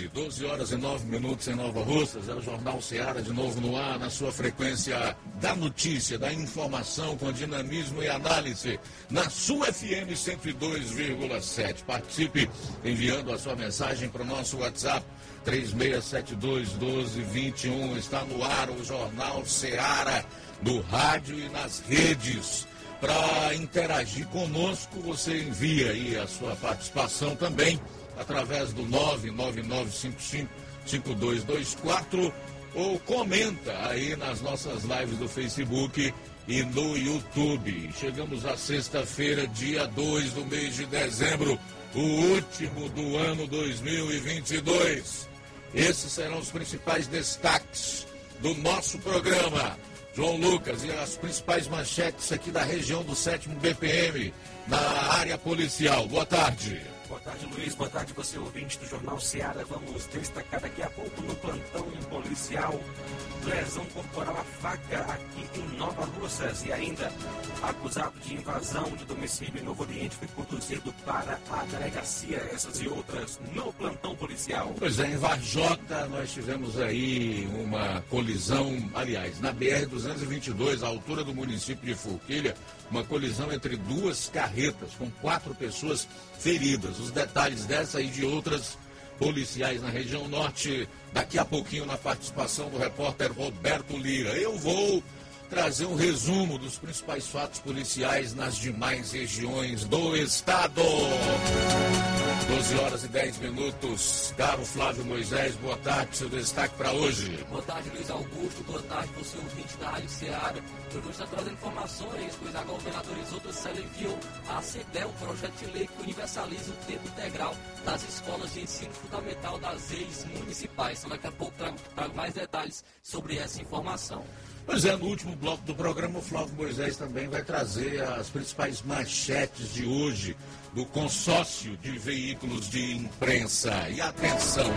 12 horas e 9 minutos em Nova Russas, é o Jornal Ceará de novo no ar, na sua frequência da notícia, da informação com dinamismo e análise, na sua FM 102,7. Participe enviando a sua mensagem para o nosso WhatsApp 36721221. Está no ar o Jornal Ceará, no rádio e nas redes. Para interagir conosco, você envia aí a sua participação também através do 999555224 ou comenta aí nas nossas lives do Facebook e no YouTube. Chegamos à sexta-feira, dia 2 do mês de dezembro, o último do ano 2022. Esses serão os principais destaques do nosso programa. João Lucas e as principais manchetes aqui da região do 7 BPM, na área policial. Boa tarde. Boa tarde, Luiz. Boa tarde, você ouvinte do Jornal Seara. Vamos destacar daqui a pouco no plantão policial. Lesão corporal à faca aqui em Nova Russas. E ainda, acusado de invasão de domicílio em Novo Oriente foi conduzido para a delegacia. Essas e outras no plantão policial. Pois é, em Varjota nós tivemos aí uma colisão, aliás, na BR-222, à altura do município de Forquilha, uma colisão entre duas carretas com quatro pessoas feridas. Os detalhes dessa e de outras policiais na região norte, daqui a pouquinho na participação do repórter Roberto Lira. Eu vou trazer um resumo dos principais fatos policiais nas demais regiões do estado. 12 horas e 10 minutos. Caro Flávio Moisés, boa tarde. Seu destaque para hoje. Boa tarde, Luiz Augusto. Boa tarde, você ouvinte da Rádio Ceará. Eu vou estar trazendo informações, pois a governadora Isolda Célia enviou CEDEL, um projeto de lei que universaliza o tempo integral das escolas de ensino fundamental das redes municipais. Então, daqui a pouco trago mais detalhes sobre essa informação. Pois é, no último bloco do programa, o Flávio Moisés também vai trazer as principais manchetes de hoje do consórcio de veículos de imprensa. E atenção,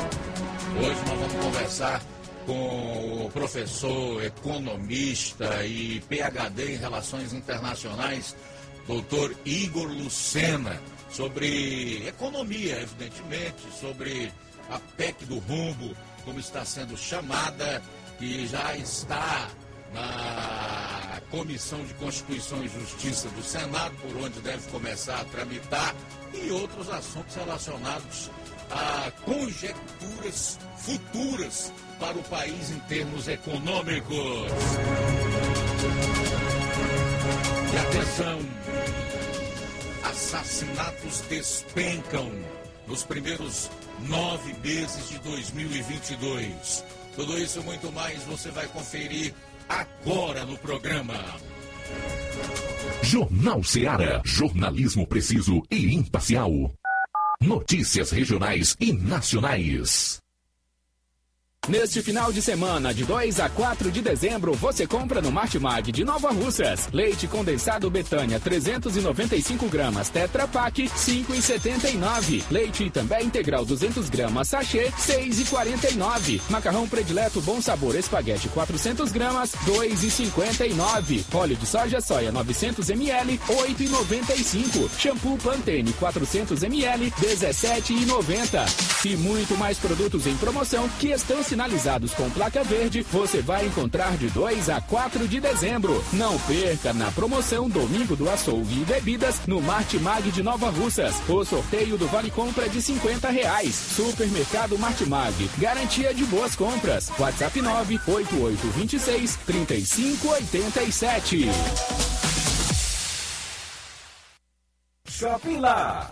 hoje nós vamos conversar com o professor, economista e PhD em Relações Internacionais, doutor Igor Lucena, sobre economia, evidentemente, sobre a PEC do rumbo, como está sendo chamada, que já está na Comissão de Constituição e Justiça do Senado, por onde deve começar a tramitar, e outros assuntos relacionados a conjecturas futuras para o país em termos econômicos. E atenção, assassinatos despencam nos primeiros nove meses de 2022. Tudo isso e muito mais você vai conferir agora no programa. Jornal Ceará, jornalismo preciso e imparcial. Notícias regionais e nacionais. Neste final de semana, de 2 a 4 de dezembro, você compra no Martimag de Nova Russas. Leite condensado Betânia 395 gramas Tetra Pak 5,79. Leite também integral 200 gramas sachê 6,49. Macarrão predileto Bom Sabor Espaguete 400 gramas 2,59. Óleo de soja soia 900 ml 8,95. Shampoo Pantene 400 ml 17,90. E muito mais produtos em promoção que estão se sinalizados com placa verde, você vai encontrar de 2 a 4 de dezembro. Não perca na promoção Domingo do Açougue e Bebidas no Martimag de Nova Russas. O sorteio do Vale Compra de 50 reais. Supermercado Martimag. Garantia de boas compras. WhatsApp 98826 3587. Shopping Lá.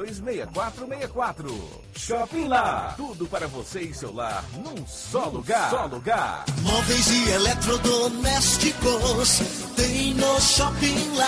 6464. Shopping Lá. Tudo para você e seu lar num só lugar. Só lugar. Móveis e eletrodomésticos tem no Shopping Lá.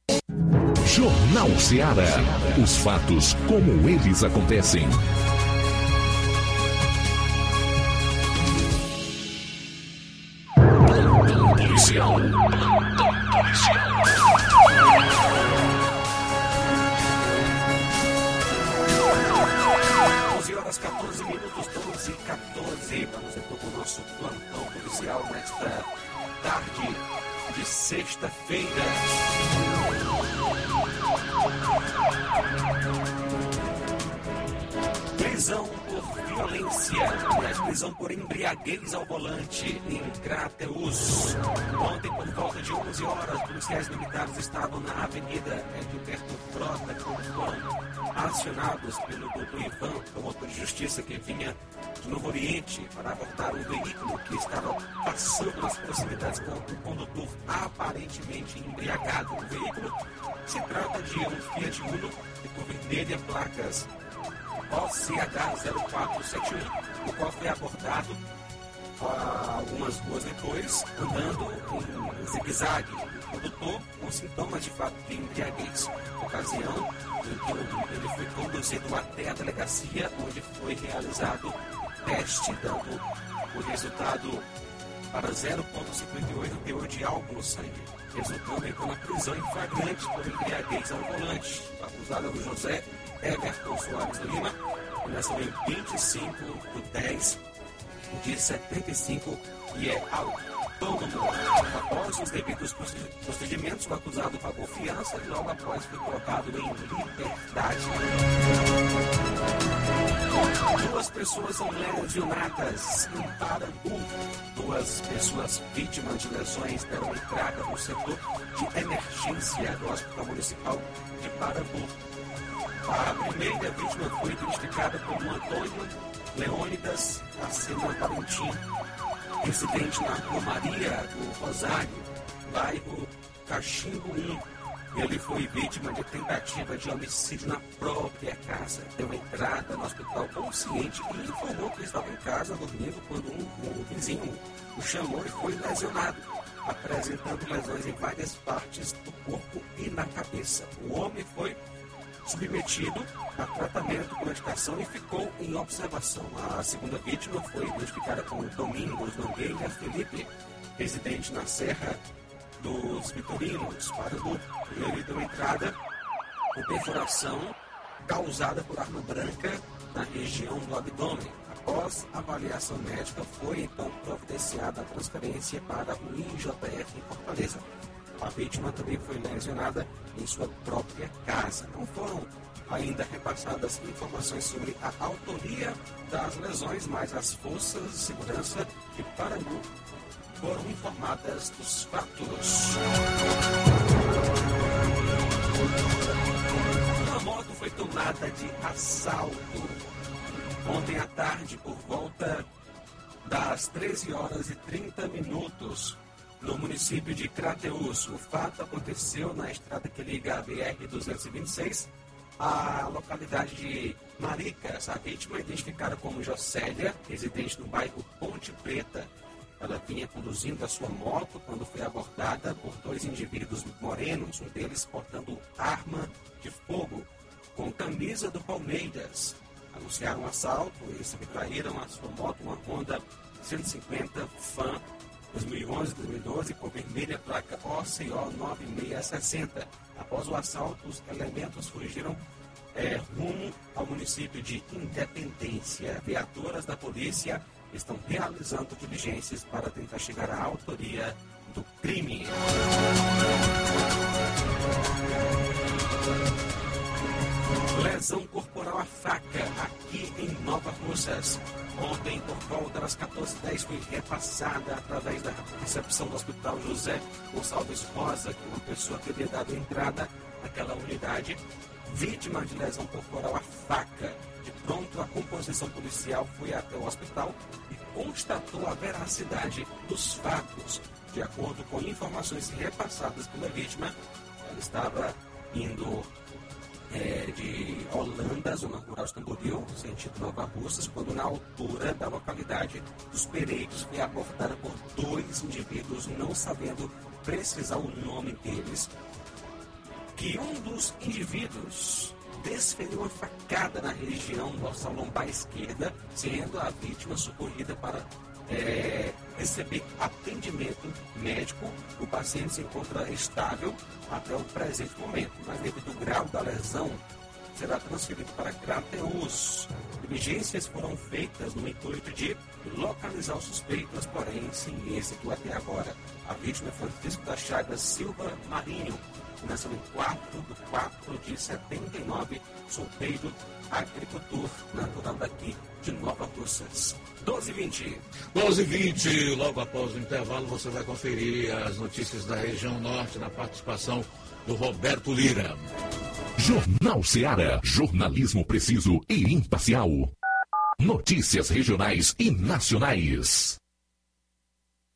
Jornal Ceará. Os fatos como eles acontecem. Plantão policial. Plantão policial. horas 14 minutos, 12 e 14. Vamos então com o nosso plantão policial nesta tarde de sexta-feira. Prisão por violência, aliás, prisão por embriaguez ao volante em Crateus. Ontem, por volta de 11 horas, policiais militares estavam na Avenida Edilberto Frota, foram acionados pelo doutor Ivan, promotor de justiça que vinha de Novo Oriente para abordar um veículo que estava passando nas proximidades com o condutor aparentemente embriagado. O veículo se trata de um Fiat Uno de cor vermelha, placas OCH0471, o qual foi abordado algumas ruas depois, andando em zigue-zague. O condutor com sintomas de fato de embriaguez. Ocasião em ele foi conduzido até a delegacia, onde foi realizado teste, dando o resultado para 0,58 teor de álcool no sangue, resultando então na prisão em flagrante por embriaguez ao volante. O acusado é o José Everton Soares Lima, que nasceu em 25 de 10 de 75 e é Após os devidos procedimentos, o acusado pagou fiança e logo após foi colocado em liberdade. Duas pessoas são lesionadas em Parambu. Duas pessoas vítimas de lesões deram entrada no setor de emergência do Hospital Municipal de Parambu. A primeira vítima foi identificada como Antônio Leônidas Acena Valentim, residente na Rua Maria do Rosário, bairro Cachimbo 1. Ele foi vítima de tentativa de homicídio na própria casa. Deu entrada no hospital consciente e informou que estava em casa dormindo quando um, um vizinho o chamou e foi lesionado, apresentando lesões em várias partes do corpo e na cabeça. O homem foi submetido a tratamento com medicação e ficou em observação. A segunda vítima foi identificada como Domingos Nogueira Felipe, residente na Serra dos Vitorinos, Parambu. Ele deu entrada com perfuração causada por arma branca na região do abdômen. Após avaliação médica, foi então providenciada a transferência para o IJF em Fortaleza. A vítima também foi lesionada em sua própria casa. Não foram ainda repassadas informações sobre a autoria das lesões, mas as forças de segurança de Parangu foram informadas dos fatos. Uma moto foi tomada de assalto ontem à tarde por volta das 13 horas e 30 minutos no município de Crateus. O fato aconteceu na estrada que liga a BR-226 à localidade de Maricas. A vítima é identificada como Jocélia, residente no bairro Ponte Preta. Ela vinha conduzindo a sua moto quando foi abordada por dois indivíduos morenos, um deles portando arma de fogo com camisa do Palmeiras. Anunciaram um assalto e subtraíram a sua moto, uma Honda 150 Fan 2011-2012 com vermelha placa OCO 9660. Após o assalto, os elementos fugiram é, rumo ao município de Independência. Viaturas da polícia estão realizando diligências para tentar chegar à autoria do crime. Lesão corporal à faca aqui em Nova Russas. Ontem, por volta das 14h10, foi repassada através da recepção do Hospital José Gonçalves Rosa, que uma pessoa teria dado entrada naquela unidade, vítima de lesão corporal à faca. De pronto, a composição policial foi até o hospital e constatou a veracidade dos fatos. De acordo com informações repassadas pela vítima, ela estava indo é, de Holanda, zona rural de Tamboril, sentido Nova Russas, quando na altura da localidade dos Pereiros foi abordada por dois indivíduos, não sabendo precisar o nome deles, que um dos indivíduos desferiu uma facada na região dorsal lombar esquerda, sendo a vítima socorrida para é, receber atendimento médico. O paciente se encontra estável até o presente momento, mas devido ao grau da lesão, será transferido para Crateus. Diligências foram feitas no intuito de localizar os suspeitos, porém sem êxito até agora. A vítima é Francisco da Chagas Silva Marinho, nasceu em 4 de 4 de 79, solteiro, agricultor, natural daqui de Nova Russas. 12h20. 12h20, logo após o intervalo, você vai conferir as notícias da região norte na participação do Roberto Lira. Jornal Seara. Jornalismo preciso e imparcial. Notícias regionais e nacionais.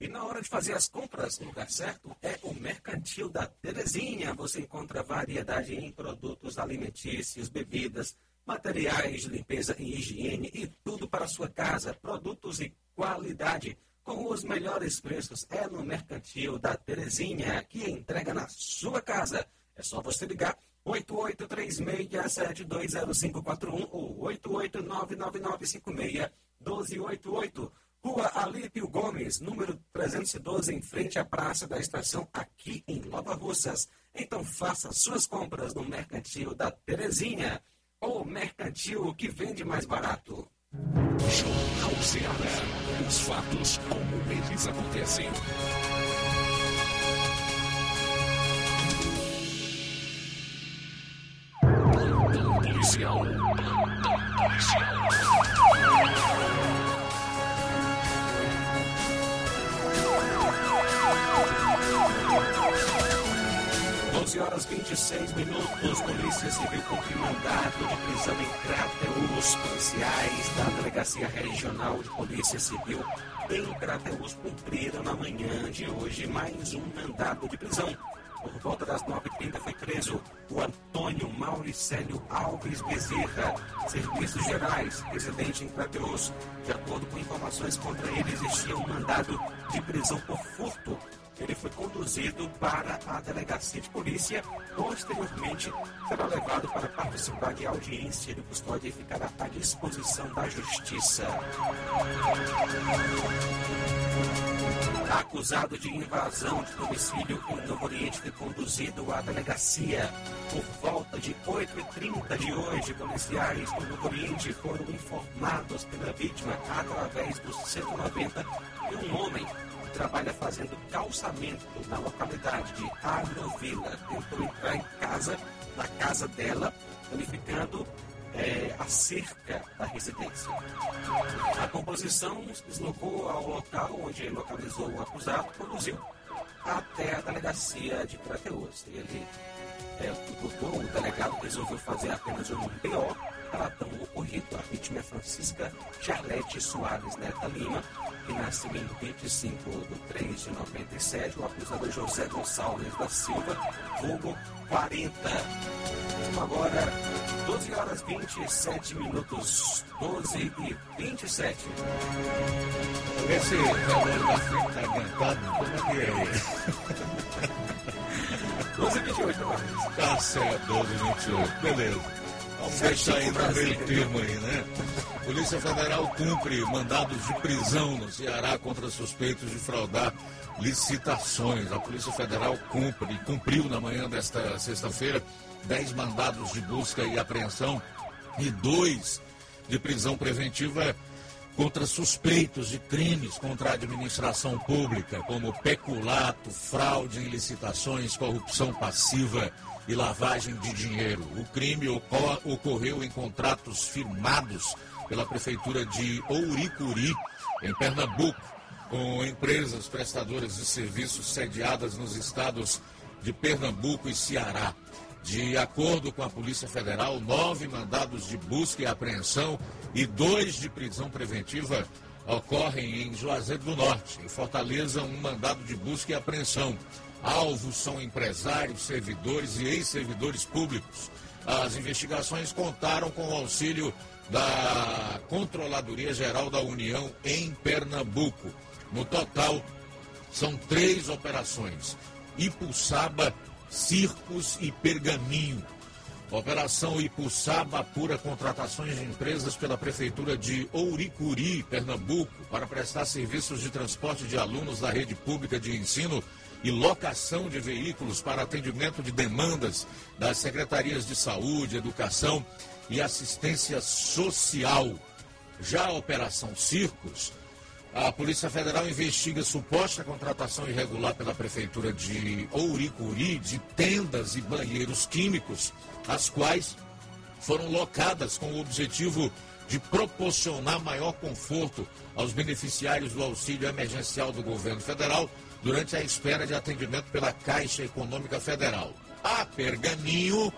E na hora de fazer as compras no lugar certo é o Mercantil da Terezinha. Você encontra variedade em produtos alimentícios, bebidas, materiais de limpeza e higiene e tudo para a sua casa. Produtos e qualidade com os melhores preços é no Mercantil da Terezinha, que entrega na sua casa. É só você ligar 8836720541 ou 88999561288. Rua Alípio Gomes, número 312, em frente à Praça da Estação, aqui em Nova Russas. Então faça suas compras no Mercantil da Terezinha, ou Mercantil que vende mais barato. Jornal Ceará. Os fatos como eles acontecem. Plantão policial. Plantão policial. 12 horas 26 minutos, Polícia Civil cumpre mandado de prisão em Crateus. Policiais da Delegacia Regional de Polícia Civil em Crateus cumpriram na manhã de hoje mais um mandado de prisão. Por volta das 9h30 foi preso o Antônio Mauricélio Alves Bezerra, Serviços Gerais, residente em Crateus. De acordo com informações contra ele, existia um mandado de prisão por furto ele foi conduzido para a delegacia de polícia. Posteriormente, será levado para participar de audiência de custódia e ficará à disposição da justiça. Acusado de invasão de domicílio em Novo Oriente foi conduzido à delegacia. Por volta de 8h30 de hoje, policiais do Novo Oriente foram informados pela vítima através do 190 de um homem que trabalha fazendo calçamento na localidade de Agrovila. Tentou entrar em casa, na casa dela, danificando é, a cerca da residência. A composição se deslocou ao local onde localizou o acusado, conduziu até a delegacia de Crateus. Ele, é, o, o delegado resolveu fazer apenas um BO, relatando o ocorrido. A vítima é Francisca Charlete Soares Neta Lima, que nasceu em 25 de 3 de 97. O acusado José Gonçalves da Silva, vulgo 40. Agora, 12 horas 27 minutos. 12 e 27. Esse relógio da frente tá adiantado, como é que é? 12 e 28, Marcos. Tá certo, 12 e 28. Beleza. Aí no meio termo aí, né? Polícia Federal cumpre mandados de prisão no Ceará contra suspeitos de fraudar licitações. A Polícia Federal cumpre e cumpriu na manhã desta sexta-feira 10 mandados de busca e apreensão e dois de prisão preventiva contra suspeitos de crimes contra a administração pública, como peculato, fraude em licitações, corrupção passiva e lavagem de dinheiro. O crime ocor ocorreu em contratos firmados pela Prefeitura de Ouricuri, em Pernambuco, com empresas prestadoras de serviços sediadas nos estados de Pernambuco e Ceará. De acordo com a Polícia Federal, nove mandados de busca e apreensão e dois de prisão preventiva ocorrem em Juazeiro do Norte. Em Fortaleza, um mandado de busca e apreensão. Alvos são empresários, servidores e ex-servidores públicos. As investigações contaram com o auxílio da Controladoria Geral da União em Pernambuco. No total, são três operações: Ipuçaba, Circos e Pergaminho. Operação Ipuçaba apura contratações de empresas pela Prefeitura de Ouricuri, Pernambuco, para prestar serviços de transporte de alunos da rede pública de ensino e locação de veículos para atendimento de demandas das secretarias de saúde, educação e assistência social. Já a Operação Circos, a Polícia Federal investiga suposta contratação irregular pela Prefeitura de Ouricuri de tendas e banheiros químicos, as quais foram locadas com o objetivo de proporcionar maior conforto aos beneficiários do auxílio emergencial do governo federal durante a espera de atendimento pela Caixa Econômica Federal. A Pergaminho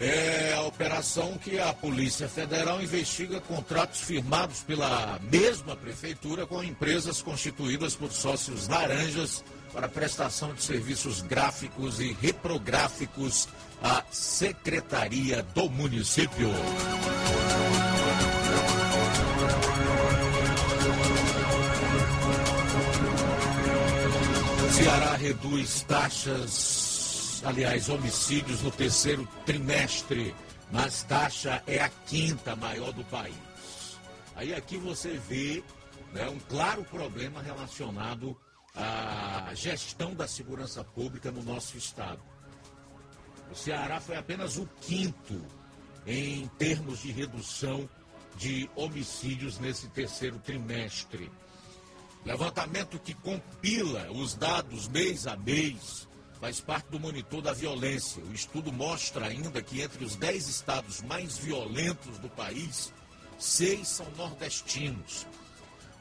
é a operação que a Polícia Federal investiga contratos firmados pela mesma prefeitura com empresas constituídas por sócios laranjas para prestação de serviços gráficos e reprográficos à Secretaria do Município. Ceará reduz taxas, aliás, homicídios no terceiro trimestre, mas taxa é a quinta maior do país. Aí aqui você vê né, um claro problema relacionado à gestão da segurança pública no nosso estado. O Ceará foi apenas o quinto em termos de redução de homicídios nesse terceiro trimestre. Levantamento que compila os dados mês a mês faz parte do monitor da violência. O estudo mostra ainda que entre os 10 estados mais violentos do país, seis são nordestinos.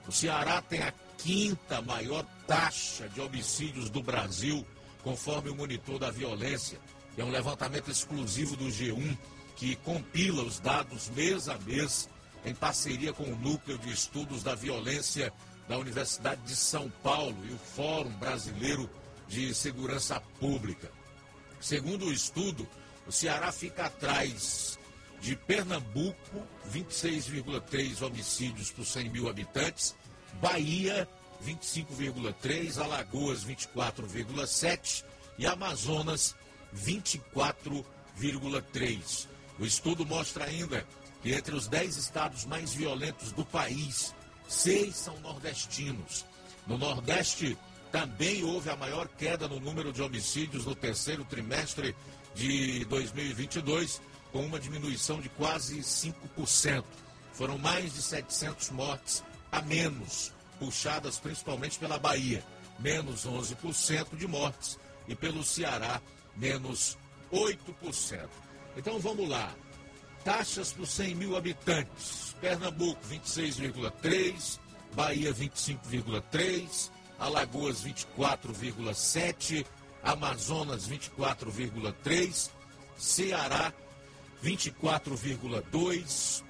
O Ceará tem a quinta maior taxa de homicídios do Brasil, conforme o monitor da violência. É um levantamento exclusivo do G1 que compila os dados mês a mês em parceria com o Núcleo de Estudos da Violência da Universidade de São Paulo e o Fórum Brasileiro de Segurança Pública. Segundo o estudo, o Ceará fica atrás de Pernambuco, 26,3 homicídios por 100 mil habitantes, Bahia, 25,3, Alagoas, 24,7 e Amazonas, 24,3. O estudo mostra ainda que entre os 10 estados mais violentos do país, seis são nordestinos. No Nordeste, também houve a maior queda no número de homicídios no terceiro trimestre de 2022, com uma diminuição de quase 5%. Foram mais de 700 mortes a menos, puxadas principalmente pela Bahia, menos 11% de mortes, e pelo Ceará, menos 8%. Então vamos lá. Taxas por 100 mil habitantes. Pernambuco, 26,3%. Bahia 25,3%. Alagoas 24,7%. Amazonas 24,3%. Ceará 24,2%.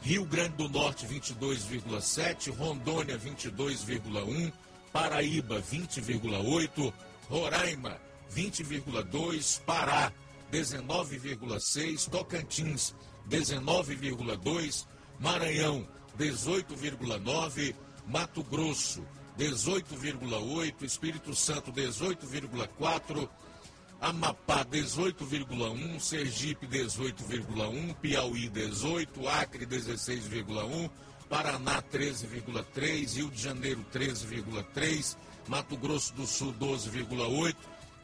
Rio Grande do Norte 22,7%. Rondônia 22,1%. Paraíba 20,8%. Roraima 20,2%. Pará 19,6%, Tocantins 19,2%, Maranhão 18,9%, Mato Grosso 18,8%, Espírito Santo 18,4%, Amapá 18,1%, Sergipe 18,1%, Piauí 18%, Acre 16,1%, Paraná 13,3%, Rio de Janeiro 13,3%, Mato Grosso do Sul 12,8%,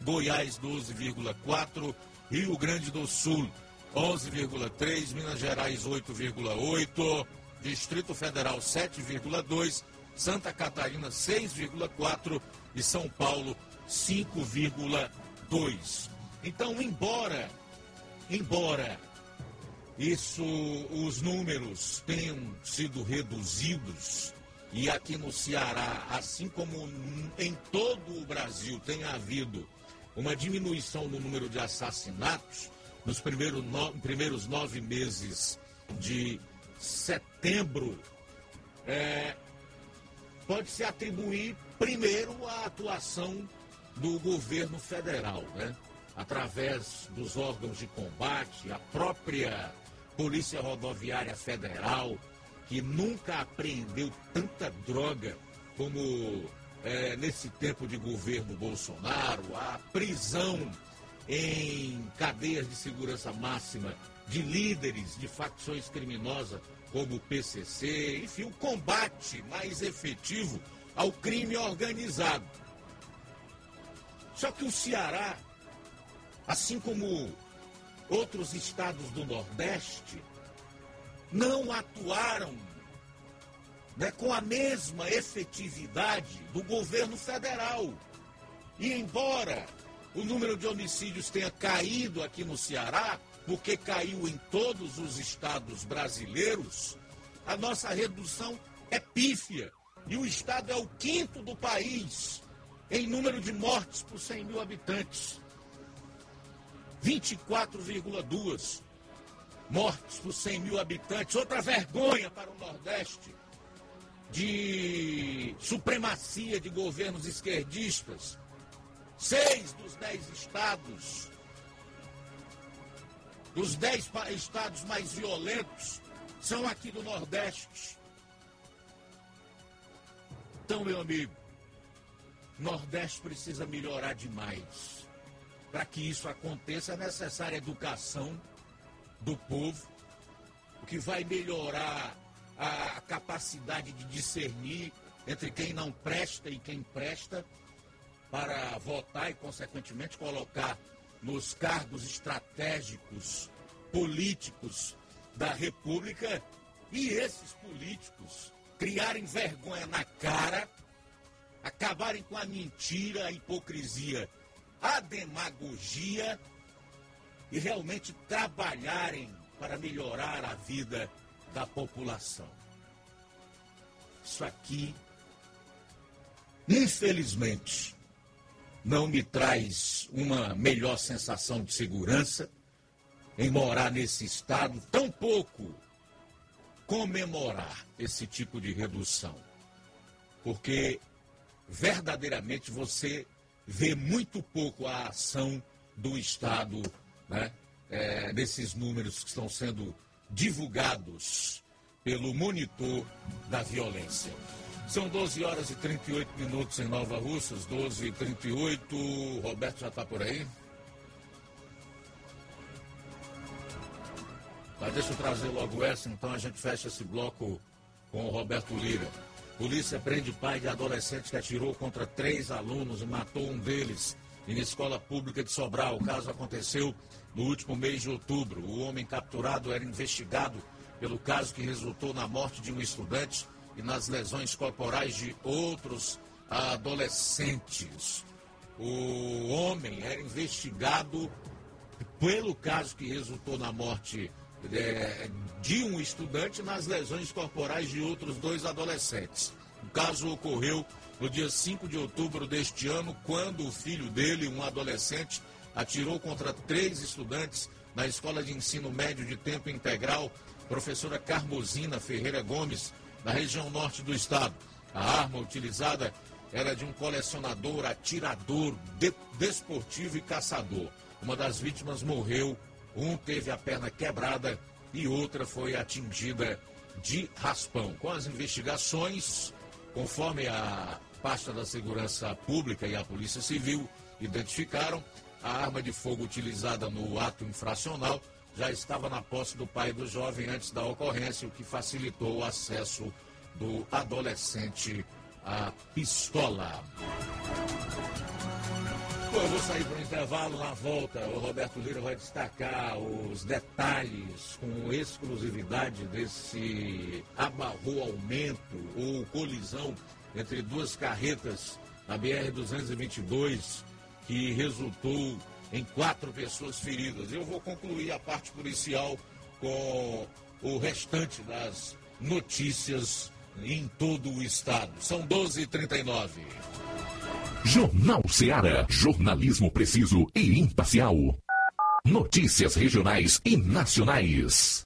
Goiás 12,4%, Rio Grande do Sul 11,3%, Minas Gerais 8,8%, Distrito Federal 7,2%, Santa Catarina 6,4% e São Paulo 5,2%. Então, embora, embora isso, os números tenham sido reduzidos, e aqui no Ceará, assim como em todo o Brasil, tem havido uma diminuição no número de assassinatos nos primeiros, no, primeiros nove meses de setembro, é, pode se atribuir primeiro à atuação do governo federal, né? através dos órgãos de combate, a própria Polícia Rodoviária Federal, que nunca apreendeu tanta droga como é, nesse tempo de governo Bolsonaro, a prisão em cadeias de segurança máxima de líderes de facções criminosas como o PCC, enfim, o combate mais efetivo ao crime organizado. Só que o Ceará, assim como outros estados do Nordeste, não atuaram né, com a mesma efetividade do governo federal. E embora o número de homicídios tenha caído aqui no Ceará, porque caiu em todos os estados brasileiros, a nossa redução é pífia. E o estado é o quinto do país em número de mortes por 100 mil habitantes. 24,2 mortes por 100 mil habitantes. Outra vergonha para o Nordeste de supremacia de governos esquerdistas. Seis dos dez estados, dos dez estados mais violentos, são aqui do Nordeste. Então, meu amigo, Nordeste precisa melhorar demais. Para que isso aconteça, é necessária educação do povo, o que vai melhorar a capacidade de discernir entre quem não presta e quem presta para votar e, consequentemente, colocar nos cargos estratégicos políticos da República e esses políticos criarem vergonha na cara, acabarem com a mentira, a hipocrisia, a demagogia e realmente trabalharem para melhorar a vida da população. Isso aqui, infelizmente, não me traz uma melhor sensação de segurança em morar nesse estado, tampouco comemorar esse tipo de redução. Porque verdadeiramente você vê muito pouco a ação do Estado, né, é, números que estão sendo divulgados pelo monitor da violência. São 12 horas e 38 minutos em Nova Russas, 12 e 38. Roberto já está por aí? Tá, deixa eu trazer logo essa, então a gente fecha esse bloco com o Roberto Lira. Polícia prende pai de adolescente que atirou contra três alunos e matou um deles em escola pública de Sobral. O caso aconteceu no último mês de outubro. O homem capturado era investigado pelo caso que resultou na morte de um estudante e nas lesões corporais de outros adolescentes. O homem era investigado pelo caso que resultou na morte é, de um estudante nas lesões corporais de outros dois adolescentes. O caso ocorreu no dia 5 de outubro deste ano, quando o filho dele, um adolescente, atirou contra três estudantes na escola de ensino médio de tempo integral, professora Carmosina Ferreira Gomes, na região norte do estado. A arma utilizada era de um colecionador, atirador, de, desportivo e caçador. Uma das vítimas morreu, um teve a perna quebrada e outra foi atingida de raspão. Com as investigações, conforme a pasta da Segurança Pública e a Polícia Civil identificaram, a arma de fogo utilizada no ato infracional já estava na posse do pai do jovem antes da ocorrência, o que facilitou o acesso do adolescente à pistola. Bom, eu vou sair para o intervalo, na volta o Roberto Lira vai destacar os detalhes com exclusividade desse abarroamento ou colisão entre duas carretas na BR-222 que resultou em quatro pessoas feridas. Eu vou concluir a parte policial com o restante das notícias em todo o estado. São 12h39. Jornal Seara. Jornalismo preciso e imparcial. Notícias regionais e nacionais.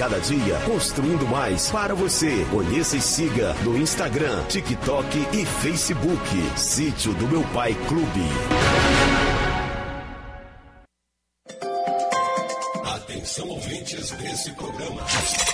cada dia, construindo mais para você. Conheça e siga no Instagram, TikTok e Facebook. Sítio do Meu Pai Clube. Atenção ouvintes desse programa.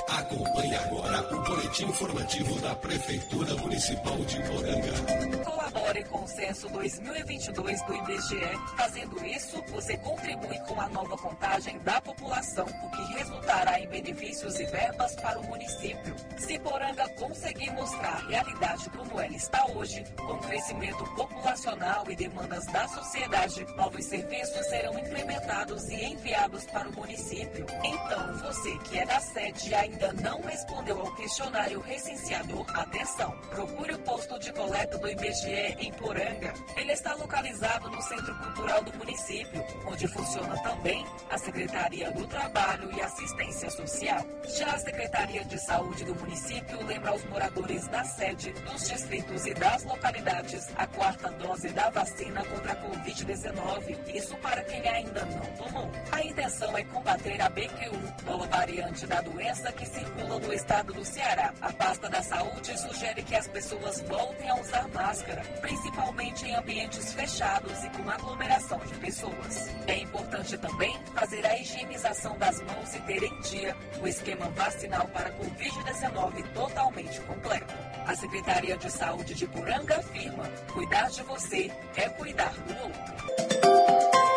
Acompanhe agora o boletim informativo da Prefeitura Municipal de Poranga. Colabore com o censo 2022 do IBGE. Fazendo isso, você contribui com a nova contagem da população, o que resultará em benefícios e verbas para o município. Se Poranga conseguir mostrar a realidade como ela está hoje, com crescimento populacional e demandas da sociedade, novos serviços serão implementados e enviados para o município. Então, você que é da sede e ainda não respondeu ao questionário recenseador, atenção! Procure o posto de coleta do IBGE em Poranga. Ele está localizado no Centro Cultural do município, onde funciona também a Secretaria do Trabalho e Assistência Social. Já a Secretaria de Saúde do município lembra aos moradores da sede, dos distritos e das localidades a quarta dose da vacina contra a Covid-19. Isso para quem ainda não tomou. A intenção é combater a BQ1, nova variante da doença que circula no estado do Ceará. A pasta da saúde sugere que as pessoas voltem a usar máscara, principalmente em ambientes fechados e com aglomeração de pessoas. É importante também fazer a higienização das mãos e ter em dia o esquema vacinal para Covid-19 totalmente completo. A Secretaria de Saúde de Poranga afirma: cuidar de você é cuidar do outro.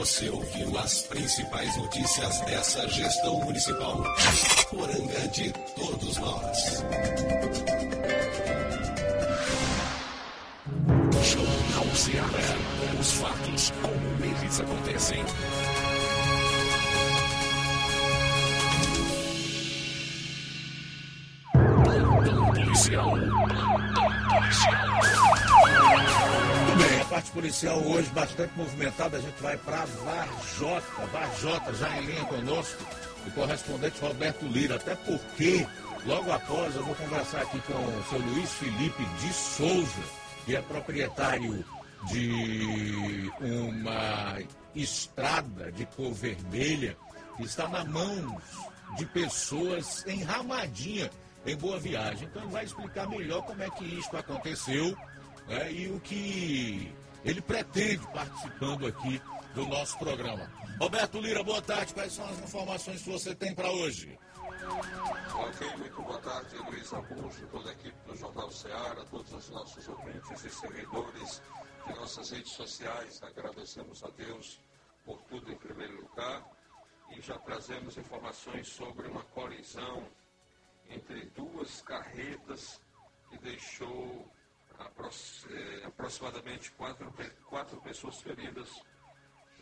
Você ouviu as principais notícias dessa gestão municipal. Poranga de todos nós. Jornal Ceará. Os fatos como eles acontecem. Plantão policial. policial. Parte policial hoje bastante movimentada. A gente vai para Varjota. Varjota já em linha conosco, o correspondente Roberto Lira. Até porque, logo após, eu vou conversar aqui com o seu Luiz Felipe de Souza, que é proprietário de uma estrada de cor vermelha que está na mão de pessoas em Ramadinha, em Boa Viagem. Então ele vai explicar melhor como é que isto aconteceu né, e o que ele pretende participando aqui do nosso programa. Roberto Lira, boa tarde. Quais são as informações que você tem para hoje? Ok, muito boa tarde, Luiz Augusto, toda a equipe do Jornal Ceará, todos os nossos ouvintes e seguidores de nossas redes sociais. Agradecemos a Deus por tudo em primeiro lugar e já trazemos informações sobre uma colisão entre duas carretas que deixou eh, aproximadamente quatro, quatro pessoas feridas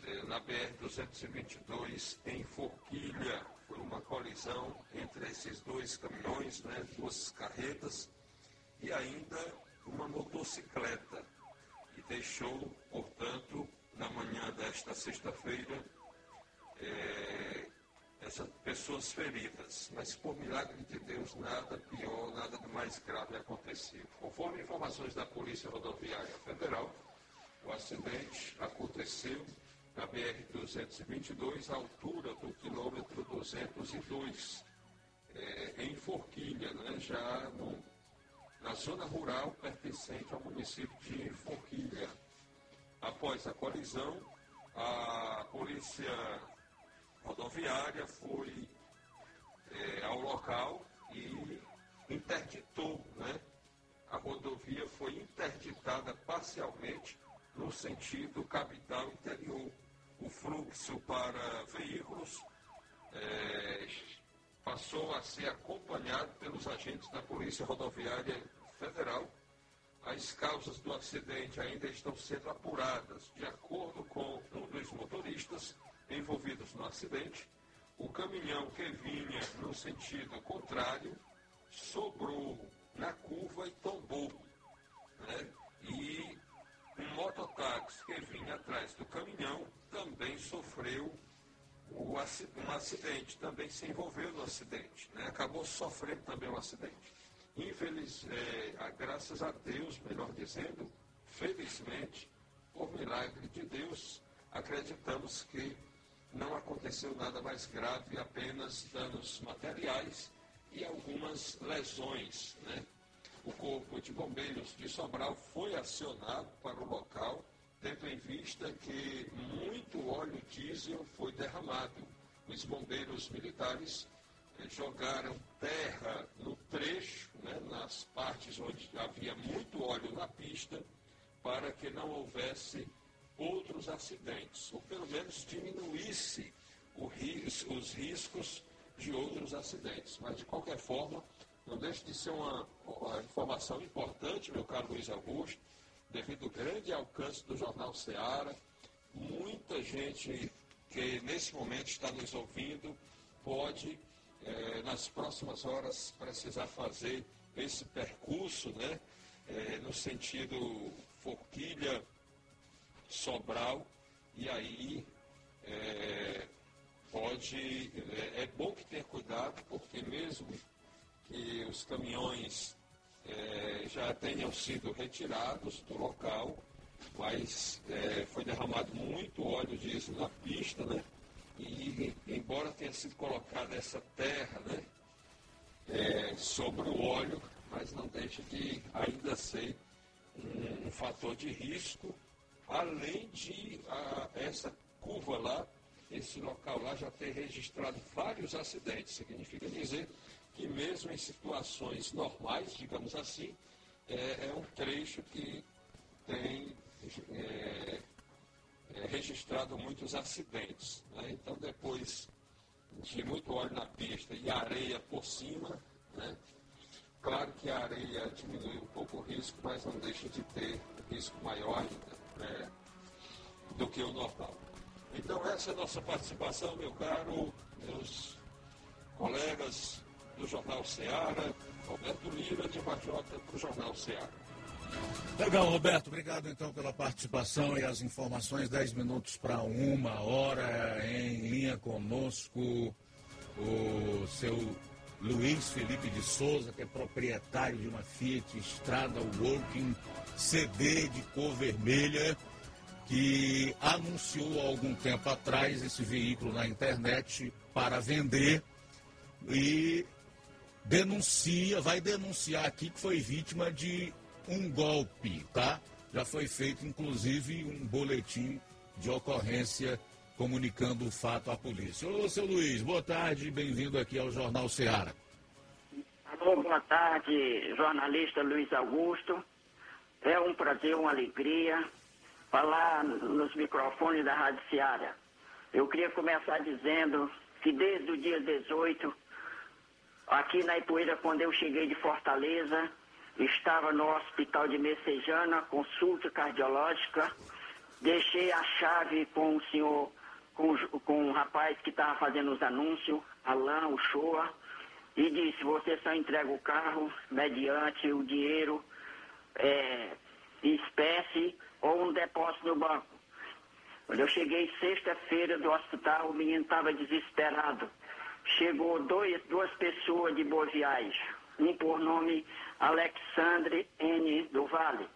eh, na BR-222 em Forquilha. Foi uma colisão entre esses dois caminhões, né, duas carretas, e ainda uma motocicleta, que deixou, portanto, na manhã desta sexta-feira, eh, essas pessoas feridas, mas por milagre de Deus, nada pior, nada de mais grave aconteceu. Conforme informações da Polícia Rodoviária Federal, o acidente aconteceu na BR-222, à altura do quilômetro 202, é, em Forquilha, né, já no, na zona rural pertencente ao município de Forquilha. Após a colisão, a Polícia rodoviária foi é, ao local e interditou, né? A rodovia foi interditada parcialmente no sentido capital interior. O fluxo para veículos é, passou a ser acompanhado pelos agentes da Polícia Rodoviária Federal. As causas do acidente ainda estão sendo apuradas. De acordo com um dos motoristas, envolvidos no acidente, o caminhão que vinha no sentido contrário sobrou na curva e tombou. Né? E um mototáxi que vinha atrás do caminhão também sofreu o, um acidente, também se envolveu no acidente, né? acabou sofrendo também o um acidente. infeliz, é, graças a Deus, melhor dizendo, felizmente, por milagre de Deus, acreditamos que não aconteceu nada mais grave, apenas danos materiais e algumas lesões. Né? O Corpo de Bombeiros de Sobral foi acionado para o local, tendo em vista que muito óleo diesel foi derramado. Os bombeiros militares eh, jogaram terra no trecho, né, nas partes onde havia muito óleo na pista, para que não houvesse outros acidentes, ou pelo menos diminuísse os riscos de outros acidentes. Mas, de qualquer forma, não deixe de ser uma, uma informação importante, meu caro Luiz Augusto, devido ao grande alcance do Jornal Seara. Muita gente que nesse momento está nos ouvindo pode, eh, nas próximas horas, precisar fazer esse percurso, né? Eh, no sentido Forquilha, Sobral, e aí é, pode. É, é, bom que ter cuidado, porque mesmo que os caminhões é, já tenham sido retirados do local, mas é, foi derramado muito óleo diesel na pista, né? E embora tenha sido colocada essa terra, né? É, sobre o óleo, mas não deixa de ainda ser um, um fator de risco além de a, essa curva lá, esse local lá já ter registrado vários acidentes. Significa dizer que mesmo em situações normais, digamos assim, é, é um trecho que tem é, é, registrado muitos acidentes. Né? Então, depois de muito óleo na pista e areia por cima, né? claro que a areia diminui um pouco o risco, mas não deixa de ter risco maior ainda é, do que o normal. Então essa é a nossa participação, meu caro, meus colegas do Jornal Seara, Roberto Lira de Bajota para o Jornal Seara. Legal, Roberto, obrigado então pela participação e as informações. Dez minutos para uma hora em linha conosco o seu Luiz Felipe de Souza, que é proprietário de uma Fiat Estrada Working CD de cor vermelha, que anunciou há algum tempo atrás esse veículo na internet para vender e denuncia, vai denunciar aqui que foi vítima de um golpe, tá? Já foi feito, inclusive, um boletim de ocorrência comunicando o fato à polícia. Ô, seu Luiz, boa tarde, bem-vindo aqui ao Jornal Ceará. Alô, boa tarde, jornalista Luiz Augusto. É um prazer, uma alegria falar nos microfones da Rádio Ceará. Eu queria começar dizendo que desde o dia 18, aqui na Ipueira, quando eu cheguei de Fortaleza, estava no hospital de Messejana, consulta cardiológica, deixei a chave com o senhor com, com um rapaz que estava fazendo os anúncios, Alain, o Shoa, e disse, você só entrega o carro mediante o dinheiro é, em espécie ou um depósito no banco. Quando eu cheguei sexta-feira do hospital, o menino estava desesperado. Chegou dois, duas pessoas de Boa Viagem, um por nome Alexandre N. do Vale.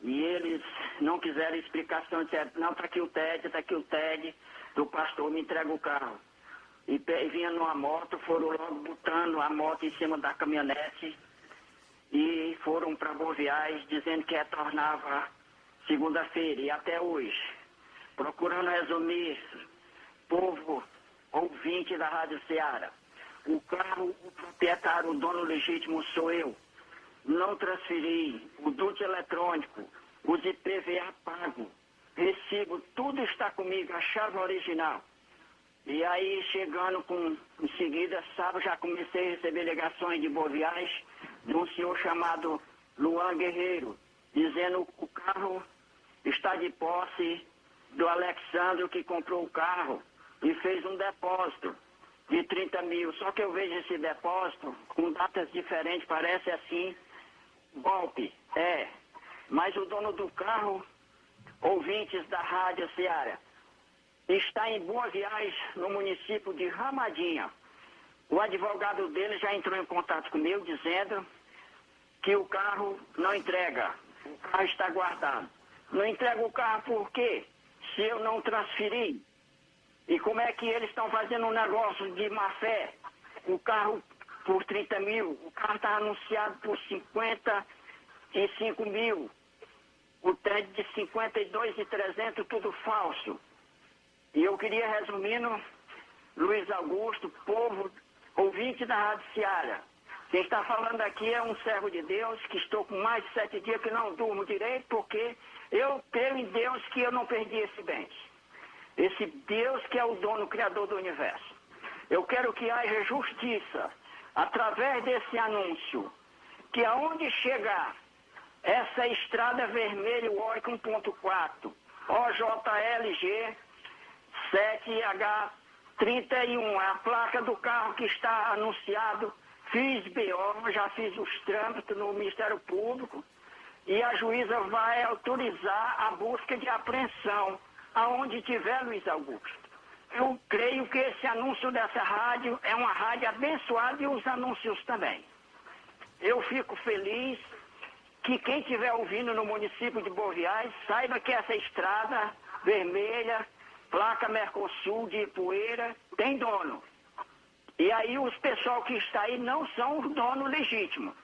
E eles não quiseram explicação, disseram, não, está aqui o TED, está aqui o TED do pastor me entrega o carro. E vinha numa moto, foram logo botando a moto em cima da caminhonete e foram para Boviais dizendo que retornava segunda-feira e até hoje. Procurando resumir, povo ouvinte da Rádio Ceará, o carro, o proprietário, o dono legítimo sou eu. Não transferi, o duto eletrônico, os IPVA pago, recibo, tudo está comigo, a chave original. E aí, chegando com, em seguida, sábado, já comecei a receber ligações de boviais de um senhor chamado Luan Guerreiro, dizendo que o carro está de posse do Alexandre que comprou o carro e fez um depósito de 30 mil. Só que eu vejo esse depósito com datas diferentes, parece assim, golpe, é. Mas o dono do carro ouvintes da Rádio Ceará. Está em Boa Viagem, no município de Ramadinha. O advogado dele já entrou em contato comigo, dizendo que o carro não entrega. O carro está guardado. Não entrega o carro por quê? Se eu não transferir. E como é que eles estão fazendo um negócio de má fé? O carro por 30 mil, o carro está anunciado por 55 mil. O trem de 52 e 300, tudo falso. E eu queria, resumindo, Luiz Augusto, povo, ouvinte da Rádio Seara. Quem está falando aqui é um servo de Deus, que estou com mais de sete dias que não durmo direito, porque eu creio em Deus que eu não perdi esse bem. Esse Deus que é o dono, o criador do universo. Eu quero que haja justiça através desse anúncio, que aonde chegar essa estrada vermelha, o OIC 1.4, OJLG 7H31, a placa do carro que está anunciado, fiz BO, já fiz os trâmites no Ministério Público, e a juíza vai autorizar a busca de apreensão aonde tiver Luiz Augusto. Eu creio que esse anúncio dessa rádio é uma rádio abençoada e os anúncios também. Eu fico feliz que quem estiver ouvindo no município de Boviais saiba que essa estrada vermelha, placa Mercosul de Poeira, tem dono. E aí os pessoal que está aí não são o dono legítimo.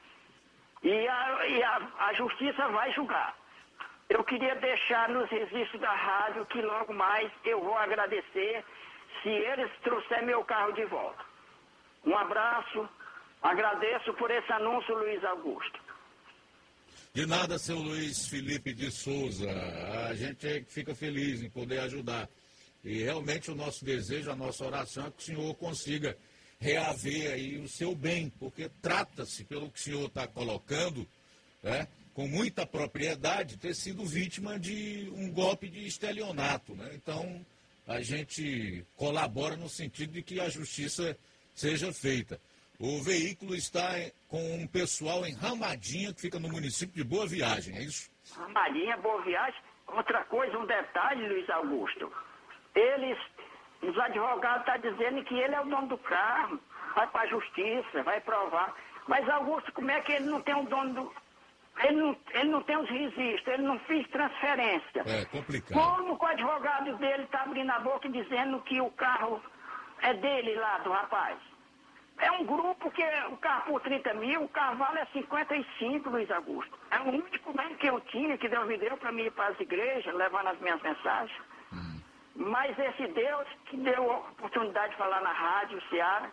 E a, e a, a justiça vai julgar. Eu queria deixar nos registros da rádio que logo mais eu vou agradecer se eles trouxerem meu carro de volta. Um abraço, agradeço por esse anúncio, Luiz Augusto. De nada, seu Luiz Felipe de Souza. A gente fica feliz em poder ajudar. E realmente o nosso desejo, a nossa oração é que o senhor consiga reaver aí o seu bem, porque trata-se, pelo que o senhor está colocando, né, com muita propriedade, ter sido vítima de um golpe de estelionato. Né? Então, a gente colabora no sentido de que a justiça seja feita. O veículo está com um pessoal em Ramadinha, que fica no município de Boa Viagem, é isso? Ramadinha, Boa Viagem. Outra coisa, um detalhe, Luiz Augusto. Eles, os advogados estão tá dizendo que ele é o dono do carro, vai para a justiça, vai provar. Mas, Augusto, como é que ele não tem o dono do, ele não, ele não tem os registros, ele não fez transferência. É complicado. Como o advogado dele está abrindo a boca e dizendo que o carro é dele lá, do rapaz? É um grupo que o carro por 30 mil, o carro vale é 55, Luiz Augusto. É o único bem que eu tinha, que Deus me deu para mim ir para as igrejas, levando as minhas mensagens. Hum. Mas esse Deus que deu a oportunidade de falar na rádio, Seara,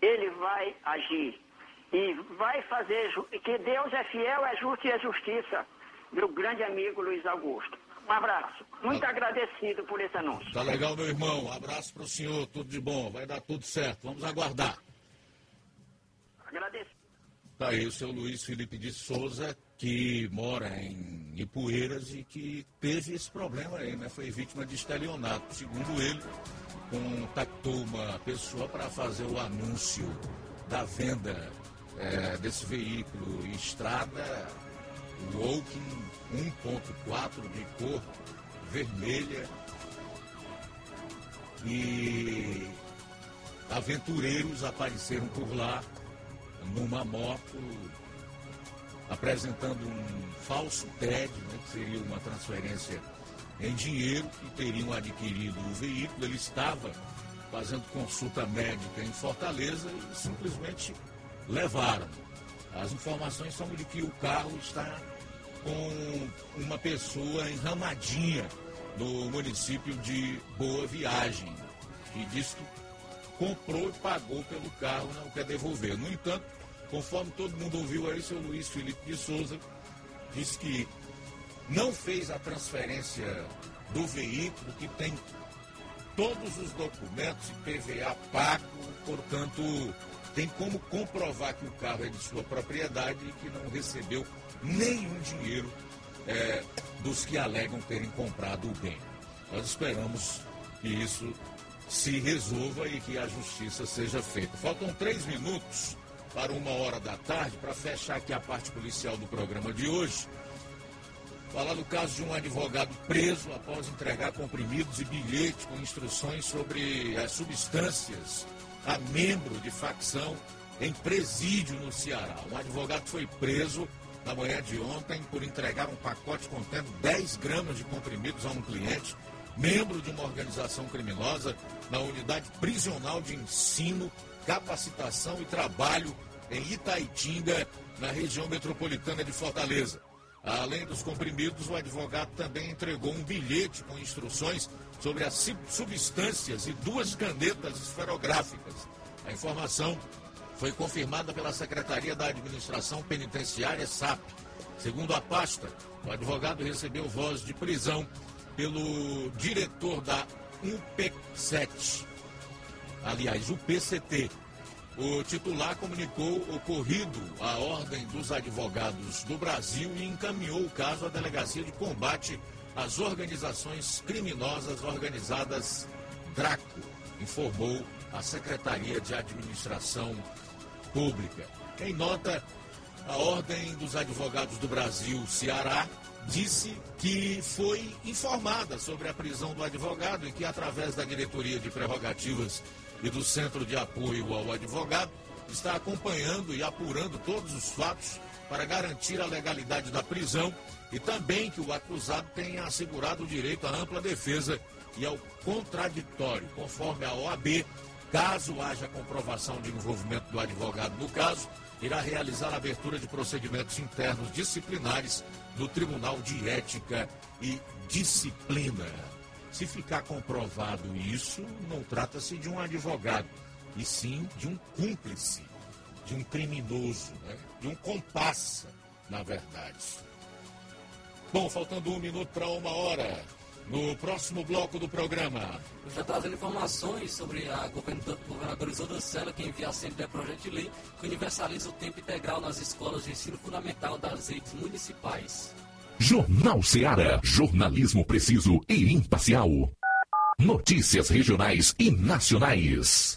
ele vai agir e vai fazer, que Deus é fiel, é justo e é justiça. Meu grande amigo Luiz Augusto. Um abraço. Muito tá. agradecido por esse anúncio. Tá legal, meu irmão. Um abraço para o senhor. Tudo de bom. Vai dar tudo certo. Vamos aguardar. Agradeço. Tá aí o seu Luiz Felipe de Souza, que mora em Ipueiras e que teve esse problema aí, né? Foi vítima de estelionato. Segundo ele, contactou uma pessoa para fazer o anúncio da venda é, desse veículo estrada, Walking 1.4 de cor vermelha e aventureiros apareceram por lá numa moto apresentando um falso TED, né, que seria uma transferência em dinheiro, que teriam adquirido o veículo. Ele estava fazendo consulta médica em Fortaleza e simplesmente levaram. As informações são de que o carro está com uma pessoa em Ramadinha, no município de Boa Viagem, que disse que comprou e pagou pelo carro, não quer devolver. No entanto, conforme todo mundo ouviu aí, seu Luiz Felipe de Souza disse que não fez a transferência do veículo, que tem todos os documentos e PVA pago, portanto, tem como comprovar que o carro é de sua propriedade e que não recebeu nenhum dinheiro é, dos que alegam terem comprado o bem. Nós esperamos que isso se resolva e que a justiça seja feita. Faltam três minutos para uma hora da tarde para fechar aqui a parte policial do programa de hoje. Falar do caso de um advogado preso após entregar comprimidos e bilhetes com instruções sobre as substâncias a membro de facção em presídio no Ceará. Um advogado foi preso na manhã de ontem por entregar um pacote contendo 10 gramas de comprimidos a um cliente, membro de uma organização criminosa, na unidade prisional de ensino, capacitação e trabalho em Itaitinga, na região metropolitana de Fortaleza. Além dos comprimidos, o advogado também entregou um bilhete com instruções sobre as substâncias e duas canetas esferográficas. A informação foi confirmada pela Secretaria da Administração Penitenciária, SAP. Segundo a pasta, o advogado recebeu voz de prisão pelo diretor da UP7, aliás, UPCT. O titular comunicou ocorrido à Ordem dos Advogados do Brasil e encaminhou o caso à Delegacia de Combate às Organizações Criminosas Organizadas DRACO, informou a Secretaria de Administração Pública. Em nota, a Ordem dos Advogados do Brasil, Ceará, disse que foi informada sobre a prisão do advogado e que, através da diretoria de prerrogativas e do Centro de Apoio ao Advogado, está acompanhando e apurando todos os fatos para garantir a legalidade da prisão e também que o acusado tenha assegurado o direito à ampla defesa e ao contraditório, conforme a OAB, Caso haja comprovação de envolvimento do advogado no caso, irá realizar a abertura de procedimentos internos disciplinares no Tribunal de Ética e Disciplina. Se ficar comprovado isso, não trata-se de um advogado, e sim de um cúmplice, de um criminoso, né? de um compassa, na verdade. Bom, faltando um minuto para uma hora. No próximo bloco do programa. Já trazendo informações sobre a governadora Isolda Sela, que envia sempre a projeto de lei que universaliza o tempo integral nas escolas de ensino fundamental das redes municipais. Jornal Seara. Jornalismo preciso e imparcial. Notícias regionais e nacionais.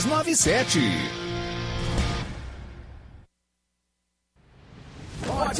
62 97.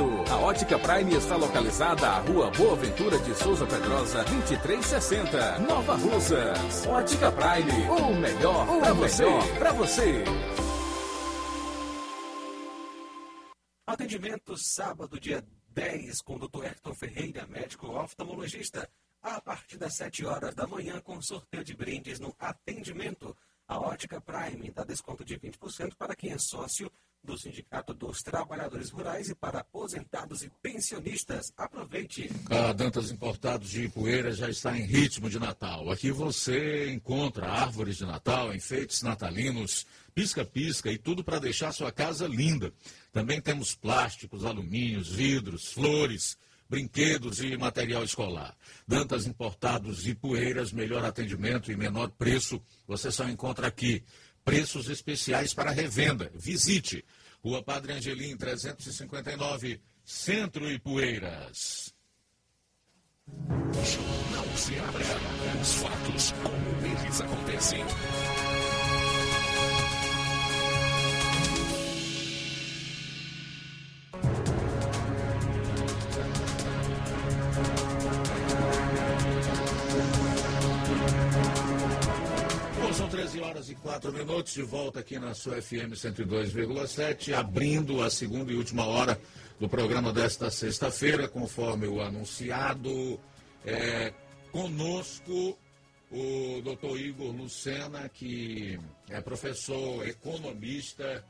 A Ótica Prime está localizada à Rua Boa Ventura de Souza Pedrosa, 2360, Nova Russas. Ótica Prime, o melhor para você. Para você. Atendimento sábado, dia 10, com o Dr. Hector Ferreira, médico oftalmologista, a partir das 7 horas da manhã, com sorteio de brindes no atendimento. A Ótica Prime dá desconto de 20% para quem é sócio do Sindicato dos Trabalhadores Rurais e para aposentados e pensionistas. Aproveite! A Dantas Importados de Ipueira já está em ritmo de Natal. Aqui você encontra árvores de Natal, enfeites natalinos, pisca-pisca e tudo para deixar sua casa linda. Também temos plásticos, alumínios, vidros, flores, brinquedos e material escolar. Dantas Importados e Poeiras, melhor atendimento e menor preço, você só encontra aqui. Preços especiais para revenda. Visite. Rua Padre Angelim, 359, Centro e Poeiras. Jornal Ceará. Os fatos como eles acontecem. 13 horas e 4 minutos, de volta aqui na sua FM 102,7, abrindo a segunda e última hora do programa desta sexta-feira, conforme o anunciado. É, conosco o doutor Igor Lucena, que é professor economista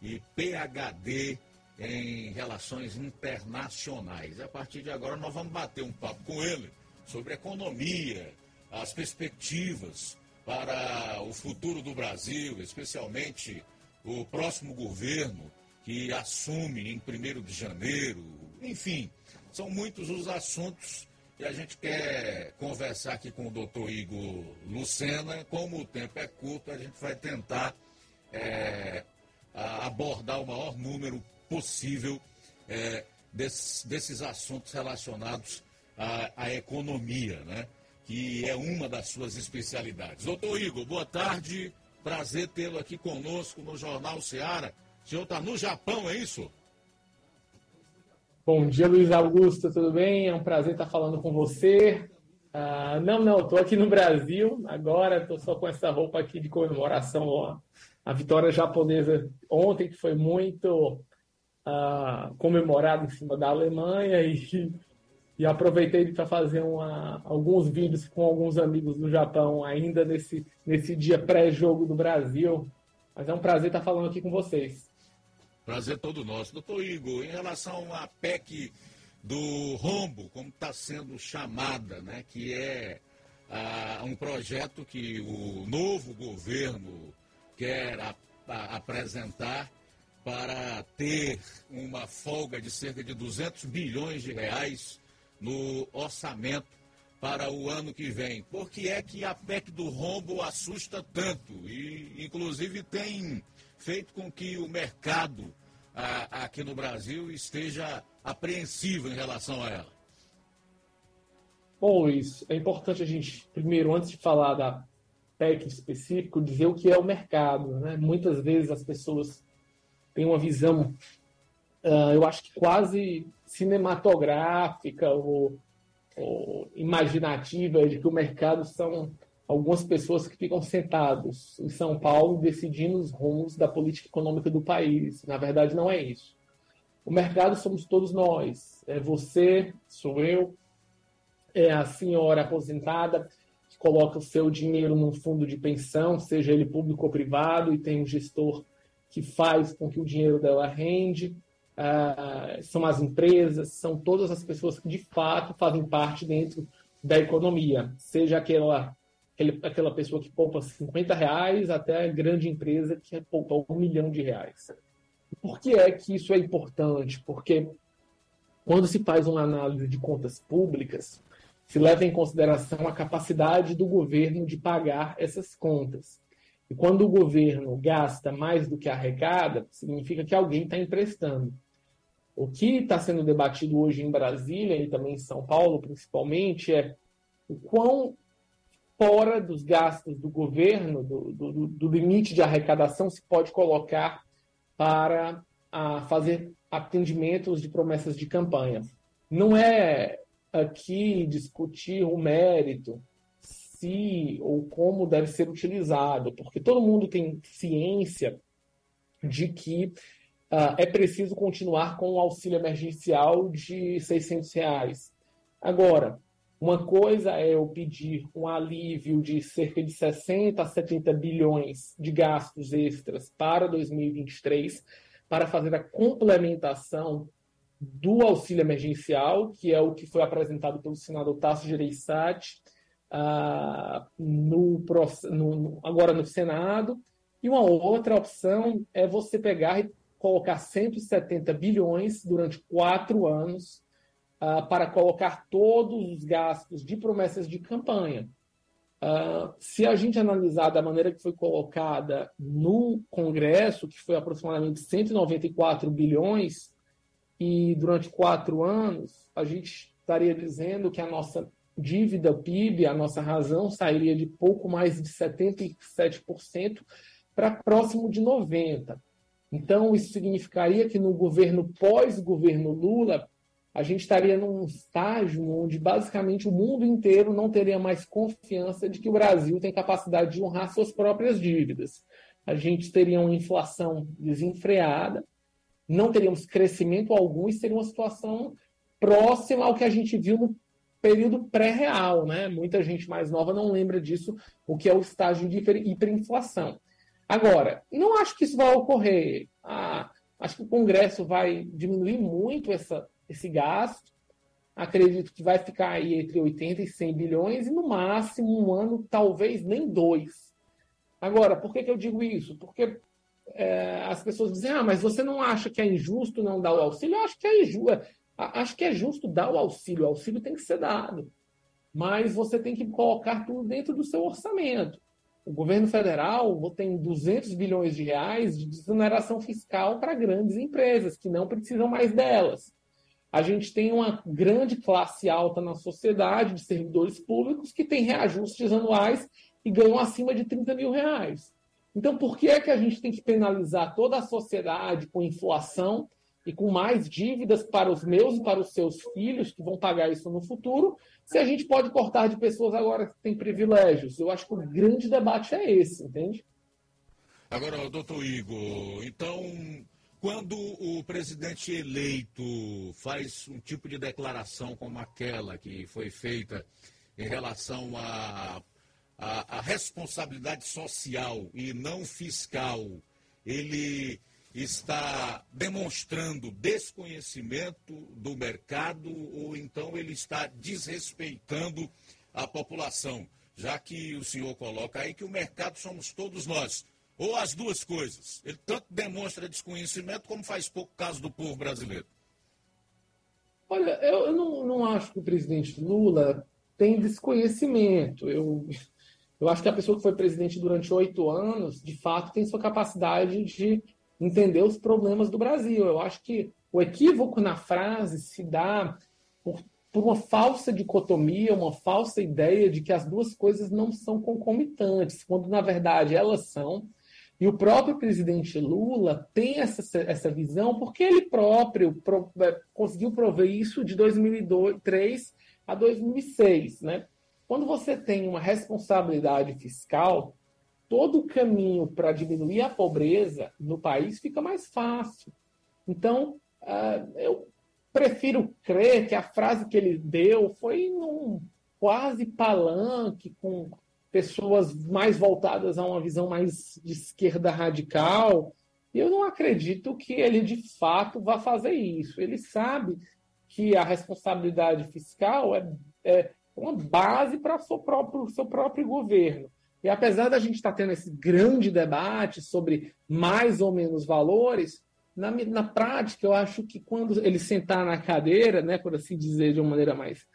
e PhD em relações internacionais. A partir de agora nós vamos bater um papo com ele sobre economia, as perspectivas para o futuro do Brasil, especialmente o próximo governo que assume em 1 de janeiro. Enfim, são muitos os assuntos que a gente quer conversar aqui com o doutor Igor Lucena. Como o tempo é curto, a gente vai tentar é, abordar o maior número possível é, desses, desses assuntos relacionados à, à economia, né? Que é uma das suas especialidades. Doutor Igor, boa tarde. Prazer tê-lo aqui conosco no Jornal Seara. O senhor está no Japão, é isso? Bom dia, Luiz Augusto, tudo bem? É um prazer estar falando com você. Ah, não, não, estou aqui no Brasil agora, estou só com essa roupa aqui de comemoração ó, a vitória japonesa ontem, que foi muito ah, comemorada em cima da Alemanha e, e aproveitei para fazer uma, alguns vídeos com alguns amigos do Japão ainda nesse, nesse dia pré-jogo do Brasil. Mas é um prazer estar falando aqui com vocês. Prazer todo nosso. Doutor Igor, em relação à PEC do rombo, como está sendo chamada, né, que é ah, um projeto que o novo governo quer a, a, apresentar para ter uma folga de cerca de 200 bilhões de reais no orçamento para o ano que vem. Por que é que a PEC do rombo assusta tanto? E, inclusive, tem feito com que o mercado a, aqui no Brasil esteja apreensivo em relação a ela? Bom, Luiz, é importante a gente, primeiro, antes de falar da PEC específico, dizer o que é o mercado. Né? Muitas vezes as pessoas têm uma visão, uh, eu acho que quase cinematográfica ou, ou imaginativa de que o mercado são algumas pessoas que ficam sentados em São Paulo decidindo os rumos da política econômica do país. Na verdade, não é isso. O mercado somos todos nós. É você, sou eu, é a senhora aposentada que coloca o seu dinheiro num fundo de pensão, seja ele público ou privado, e tem um gestor que faz com que o dinheiro dela rende. Ah, são as empresas, são todas as pessoas que de fato fazem parte dentro da economia, seja aquela aquele, aquela pessoa que poupa 50 reais até a grande empresa que poupa um milhão de reais. Por que é que isso é importante? Porque quando se faz uma análise de contas públicas, se leva em consideração a capacidade do governo de pagar essas contas. E quando o governo gasta mais do que arrecada, significa que alguém está emprestando. O que está sendo debatido hoje em Brasília e também em São Paulo, principalmente, é o quão fora dos gastos do governo, do, do, do limite de arrecadação, se pode colocar para a fazer atendimentos de promessas de campanha. Não é aqui discutir o mérito, se ou como deve ser utilizado, porque todo mundo tem ciência de que uh, é preciso continuar com o auxílio emergencial de 600 reais. Agora, uma coisa é eu pedir um alívio de cerca de 60 a 70 bilhões de gastos extras para 2023 para fazer a complementação do auxílio emergencial, que é o que foi apresentado pelo senador Tasso Gereissati uh, no, no, agora no Senado. E uma outra opção é você pegar e colocar 170 bilhões durante quatro anos uh, para colocar todos os gastos de promessas de campanha. Uh, se a gente analisar da maneira que foi colocada no Congresso, que foi aproximadamente 194 bilhões, e durante quatro anos, a gente estaria dizendo que a nossa dívida PIB, a nossa razão, sairia de pouco mais de 77% para próximo de 90%. Então, isso significaria que no governo pós-governo Lula, a gente estaria num estágio onde basicamente o mundo inteiro não teria mais confiança de que o Brasil tem capacidade de honrar suas próprias dívidas. A gente teria uma inflação desenfreada, não teríamos crescimento algum e seria uma situação próxima ao que a gente viu no período pré-real, né? Muita gente mais nova não lembra disso, o que é o estágio de hiperinflação. Agora, não acho que isso vai ocorrer. Ah, acho que o Congresso vai diminuir muito essa, esse gasto. Acredito que vai ficar aí entre 80 e 100 bilhões e no máximo um ano, talvez nem dois. Agora, por que, que eu digo isso? Porque é, as pessoas dizem, ah, mas você não acha que é injusto não dar o auxílio? Eu acho que é injusto. Acho que é justo dar o auxílio. O auxílio tem que ser dado. Mas você tem que colocar tudo dentro do seu orçamento. O governo federal tem 200 bilhões de reais de desoneração fiscal para grandes empresas que não precisam mais delas. A gente tem uma grande classe alta na sociedade de servidores públicos que tem reajustes anuais e ganham acima de 30 mil reais. Então, por que é que a gente tem que penalizar toda a sociedade com inflação e com mais dívidas para os meus e para os seus filhos, que vão pagar isso no futuro, se a gente pode cortar de pessoas agora que têm privilégios? Eu acho que o grande debate é esse, entende? Agora, doutor Igor, então, quando o presidente eleito faz um tipo de declaração como aquela que foi feita em relação à a, a, a responsabilidade social e não fiscal, ele está demonstrando desconhecimento do mercado ou então ele está desrespeitando a população, já que o senhor coloca aí que o mercado somos todos nós, ou as duas coisas. Ele tanto demonstra desconhecimento como faz pouco caso do povo brasileiro. Olha, eu não, não acho que o presidente Lula tem desconhecimento. Eu, eu acho que a pessoa que foi presidente durante oito anos, de fato, tem sua capacidade de entender os problemas do Brasil. Eu acho que o equívoco na frase se dá por, por uma falsa dicotomia, uma falsa ideia de que as duas coisas não são concomitantes, quando na verdade elas são. E o próprio presidente Lula tem essa, essa visão porque ele próprio pro, é, conseguiu prover isso de 2003 a 2006. Né? Quando você tem uma responsabilidade fiscal, todo o caminho para diminuir a pobreza no país fica mais fácil. Então, uh, eu prefiro crer que a frase que ele deu foi num quase palanque com pessoas mais voltadas a uma visão mais de esquerda radical. E eu não acredito que ele de fato vá fazer isso. Ele sabe que a responsabilidade fiscal é, é uma base para o seu próprio, seu próprio governo. E apesar da gente estar tá tendo esse grande debate sobre mais ou menos valores, na, na prática, eu acho que quando ele sentar na cadeira, né, por assim dizer, de uma maneira mais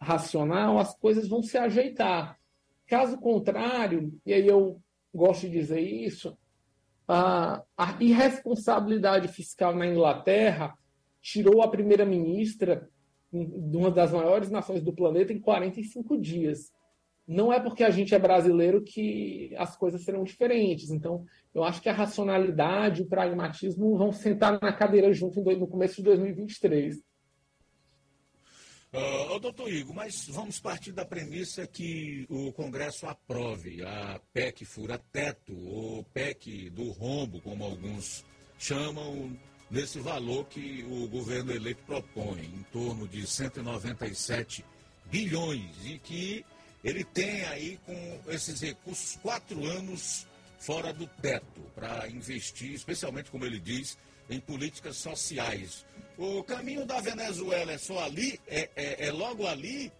racional, as coisas vão se ajeitar. Caso contrário, e aí eu gosto de dizer isso, a, a irresponsabilidade fiscal na Inglaterra tirou a primeira-ministra de uma das maiores nações do planeta em 45 dias. Não é porque a gente é brasileiro que as coisas serão diferentes. Então, eu acho que a racionalidade e o pragmatismo vão sentar na cadeira junto no começo de 2023. Uh, doutor Igor, mas vamos partir da premissa que o Congresso aprove a PEC fura-teto, ou PEC do rombo, como alguns chamam, nesse valor que o governo eleito propõe, em torno de 197 bilhões, e que ele tem aí com esses recursos quatro anos fora do teto para investir, especialmente, como ele diz, em políticas sociais. O caminho da Venezuela é só ali? É, é, é logo ali?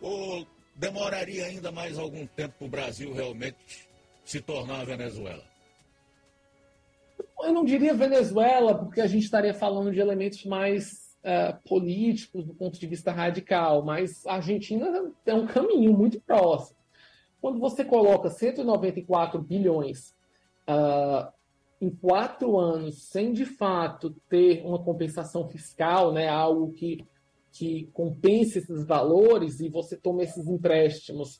Ou demoraria ainda mais algum tempo para o Brasil realmente se tornar a Venezuela? Eu não diria Venezuela, porque a gente estaria falando de elementos mais uh, políticos do ponto de vista radical, mas a Argentina é um caminho muito próximo. Quando você coloca 194 bilhões uh, em quatro anos, sem de fato ter uma compensação fiscal, né, algo que, que compense esses valores, e você toma esses empréstimos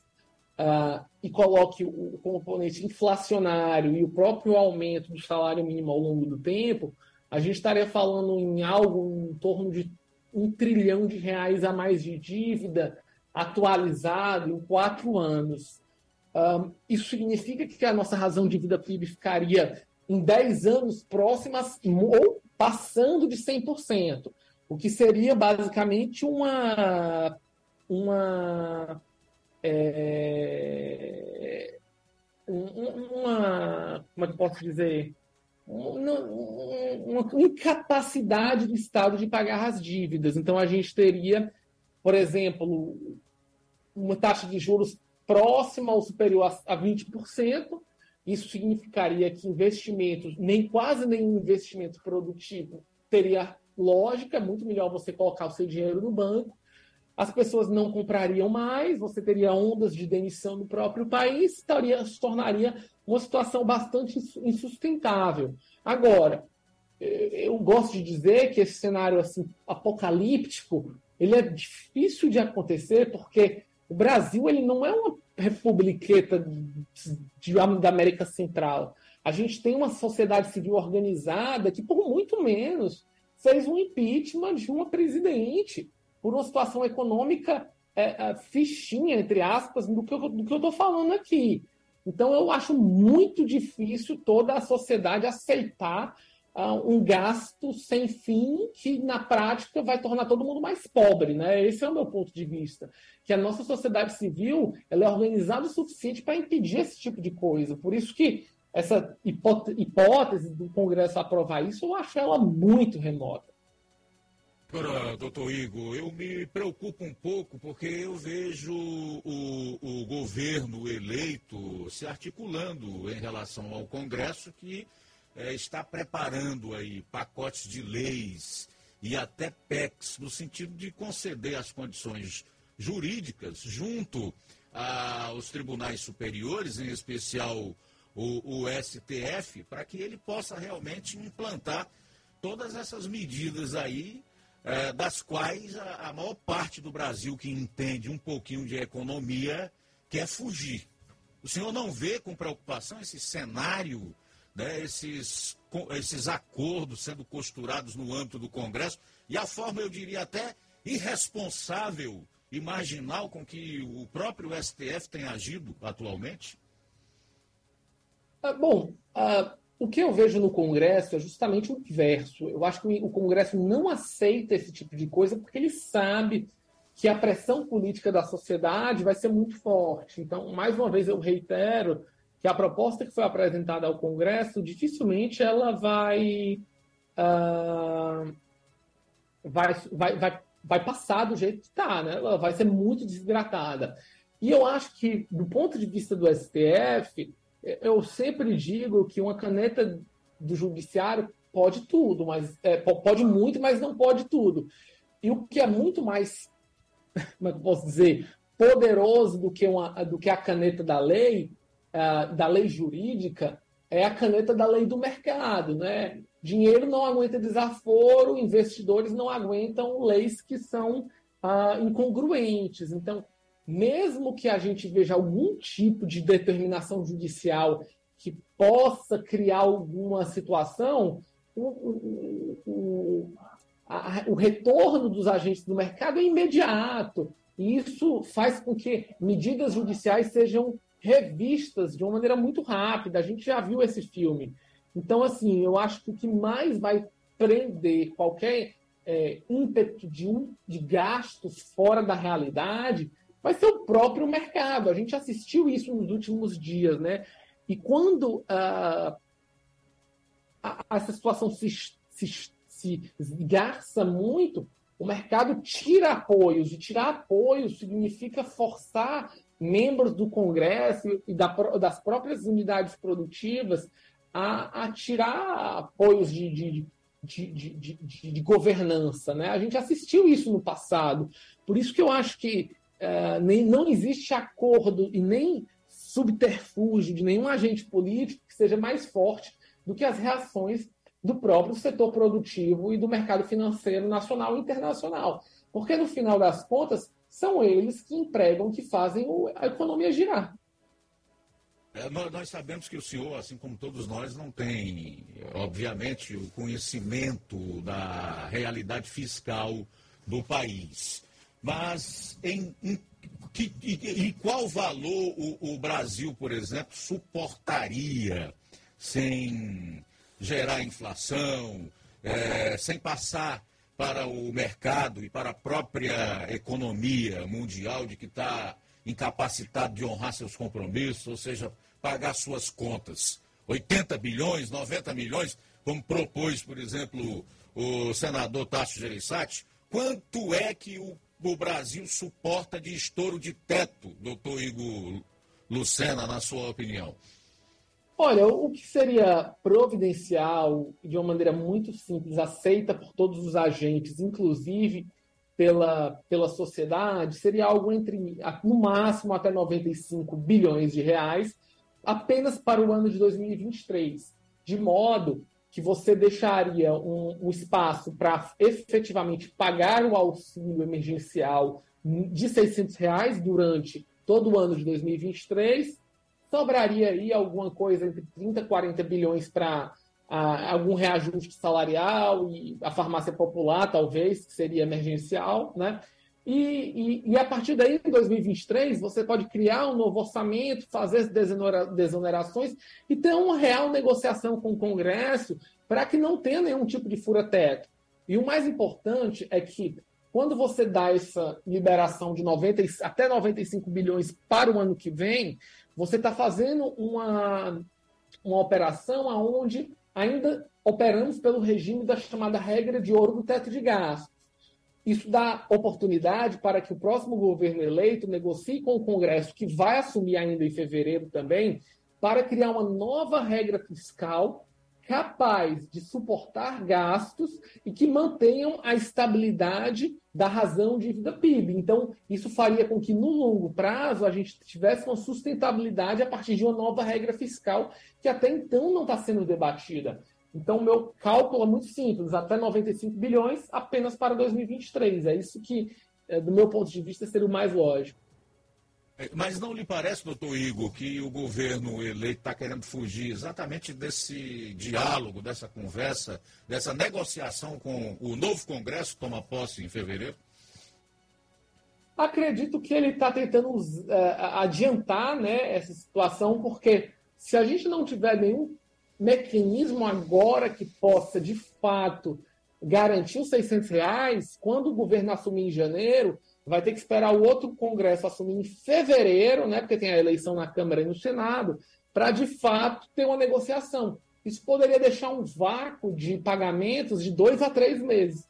uh, e coloque o componente inflacionário e o próprio aumento do salário mínimo ao longo do tempo, a gente estaria falando em algo em torno de um trilhão de reais a mais de dívida atualizado em quatro anos. Um, isso significa que a nossa razão de vida PIB ficaria em 10 anos próximas ou passando de 100%, o que seria basicamente uma uma é, uma como é que posso dizer uma, uma incapacidade do Estado de pagar as dívidas. Então a gente teria, por exemplo, uma taxa de juros próxima ou superior a 20%, isso significaria que investimentos, nem quase nenhum investimento produtivo teria lógica, é muito melhor você colocar o seu dinheiro no banco. As pessoas não comprariam mais, você teria ondas de demissão no próprio país, estaria, se tornaria uma situação bastante insustentável. Agora, eu gosto de dizer que esse cenário assim apocalíptico ele é difícil de acontecer porque o Brasil ele não é uma republiqueta de, da América Central. A gente tem uma sociedade civil organizada que, por muito menos, fez um impeachment de uma presidente por uma situação econômica é, é, fichinha, entre aspas, do que eu estou falando aqui. Então, eu acho muito difícil toda a sociedade aceitar uh, um gasto sem fim que, na prática, vai tornar todo mundo mais pobre. Né? Esse é o meu ponto de vista. Que a nossa sociedade civil ela é organizada o suficiente para impedir esse tipo de coisa. Por isso que essa hipótese do Congresso aprovar isso, eu acho ela muito remota. Agora, doutor Igor, eu me preocupo um pouco porque eu vejo o, o governo eleito se articulando em relação ao Congresso que é, está preparando aí pacotes de leis e até PECs, no sentido de conceder as condições jurídicas junto aos tribunais superiores, em especial o, o STF, para que ele possa realmente implantar todas essas medidas aí, é, das quais a, a maior parte do Brasil que entende um pouquinho de economia quer fugir. O senhor não vê com preocupação esse cenário né, esses, esses acordos sendo costurados no âmbito do Congresso e a forma, eu diria até, irresponsável e marginal com que o próprio STF tem agido atualmente? Ah, bom, ah, o que eu vejo no Congresso é justamente o inverso. Eu acho que o Congresso não aceita esse tipo de coisa porque ele sabe que a pressão política da sociedade vai ser muito forte. Então, mais uma vez, eu reitero que a proposta que foi apresentada ao Congresso dificilmente ela vai, uh, vai, vai, vai, vai passar do jeito que está, né? ela vai ser muito desidratada. E eu acho que, do ponto de vista do STF, eu sempre digo que uma caneta do judiciário pode tudo, mas é, pode muito, mas não pode tudo. E o que é muito mais, como é eu posso dizer, poderoso do que, uma, do que a caneta da lei uh, da lei jurídica é a caneta da lei do mercado, né? Dinheiro não aguenta desaforo, investidores não aguentam leis que são uh, incongruentes. Então, mesmo que a gente veja algum tipo de determinação judicial que possa criar alguma situação, o, o, o, a, o retorno dos agentes do mercado é imediato. E isso faz com que medidas judiciais sejam revistas de uma maneira muito rápida. A gente já viu esse filme. Então, assim, eu acho que o que mais vai prender qualquer é, ímpeto de, de gastos fora da realidade vai ser o próprio mercado. A gente assistiu isso nos últimos dias, né? E quando uh, a, essa situação se, se, se esgarça muito, o mercado tira apoios, e tirar apoios significa forçar membros do Congresso e da, das próprias unidades produtivas a, a tirar apoios de, de, de, de, de, governança. Né? A gente assistiu isso no passado. Por isso que eu acho que uh, nem, não existe acordo e nem subterfúgio de nenhum agente político que seja mais forte do que as reações do próprio setor produtivo e do mercado financeiro nacional e internacional. Porque, no final das contas, são eles que empregam, que fazem a economia girar. É, nós sabemos que o senhor, assim como todos nós, não tem, obviamente, o conhecimento da realidade fiscal do país. Mas em, em, que, em qual valor o, o, Brasil, por exemplo, suportaria sem gerar inflação, é, sem passar para o mercado e para a própria economia mundial de que está incapacitado de honrar seus compromissos, ou seja, pagar suas contas. 80 bilhões, 90 milhões, como propôs, por exemplo, o senador Tasso Gereissati, quanto é que o, o Brasil suporta de estouro de teto, doutor Igor Lucena, na sua opinião? Olha, o que seria providencial, de uma maneira muito simples, aceita por todos os agentes, inclusive pela, pela sociedade seria algo entre, no máximo, até 95 bilhões de reais, apenas para o ano de 2023, de modo que você deixaria um, um espaço para efetivamente pagar o auxílio emergencial de 600 reais durante todo o ano de 2023, sobraria aí alguma coisa entre 30 e 40 bilhões para a, algum reajuste salarial e a farmácia popular, talvez, que seria emergencial, né? E, e, e, a partir daí, em 2023, você pode criar um novo orçamento, fazer desonerações e ter uma real negociação com o Congresso para que não tenha nenhum tipo de fura-teto. E o mais importante é que, quando você dá essa liberação de 90, até 95 bilhões para o ano que vem, você está fazendo uma, uma operação onde ainda operamos pelo regime da chamada regra de ouro do teto de gastos. Isso dá oportunidade para que o próximo governo eleito negocie com o Congresso, que vai assumir ainda em fevereiro também, para criar uma nova regra fiscal capaz de suportar gastos e que mantenham a estabilidade da razão dívida PIB. Então, isso faria com que, no longo prazo, a gente tivesse uma sustentabilidade a partir de uma nova regra fiscal que até então não está sendo debatida. Então, o meu cálculo é muito simples, até 95 bilhões apenas para 2023. É isso que, é, do meu ponto de vista, seria o mais lógico. É, mas não lhe parece, doutor Igor, que o governo eleito está querendo fugir exatamente desse diálogo, dessa conversa, dessa negociação com o novo Congresso que toma posse em fevereiro? Acredito que ele está tentando uh, adiantar né, essa situação, porque se a gente não tiver nenhum mecanismo agora que possa, de fato, garantir os 600 reais, quando o governo assumir em janeiro, vai ter que esperar o outro Congresso assumir em fevereiro, né, porque tem a eleição na Câmara e no Senado, para de fato ter uma negociação. Isso poderia deixar um vácuo de pagamentos de dois a três meses.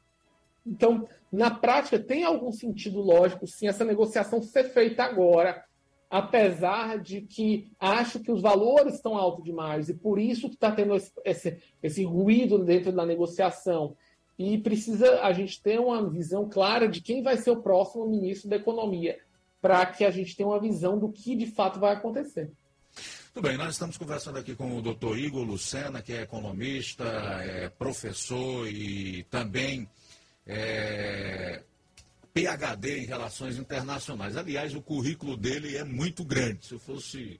Então, na prática, tem algum sentido lógico, sim, essa negociação ser feita agora, apesar de que acho que os valores estão altos demais e por isso que está tendo esse, esse, esse ruído dentro da negociação e precisa a gente ter uma visão clara de quem vai ser o próximo ministro da Economia, para que a gente tenha uma visão do que de fato vai acontecer. Tudo bem, nós estamos conversando aqui com o doutor Igor Lucena, que é economista, é professor e também é, PhD em Relações Internacionais. Aliás, o currículo dele é muito grande. Se eu fosse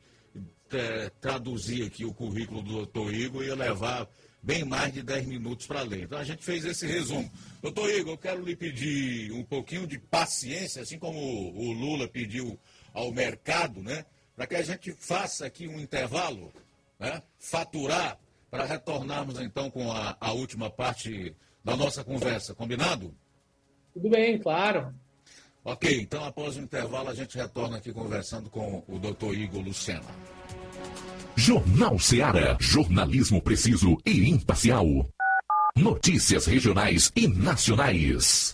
é, traduzir aqui o currículo do doutor Igor, ia levar bem mais de 10 minutos para ler. Então a gente fez esse resumo. Doutor Igor, eu quero lhe pedir um pouquinho de paciência, assim como o Lula pediu ao mercado, né? Para que a gente faça aqui um intervalo, né? Faturar, para retornarmos então com a, a última parte da nossa conversa. Combinado? Tudo bem, claro. Ok, então após o intervalo a gente retorna aqui conversando com o doutor Igor Lucena. Jornal Seara. Jornalismo preciso e imparcial. Notícias regionais e nacionais.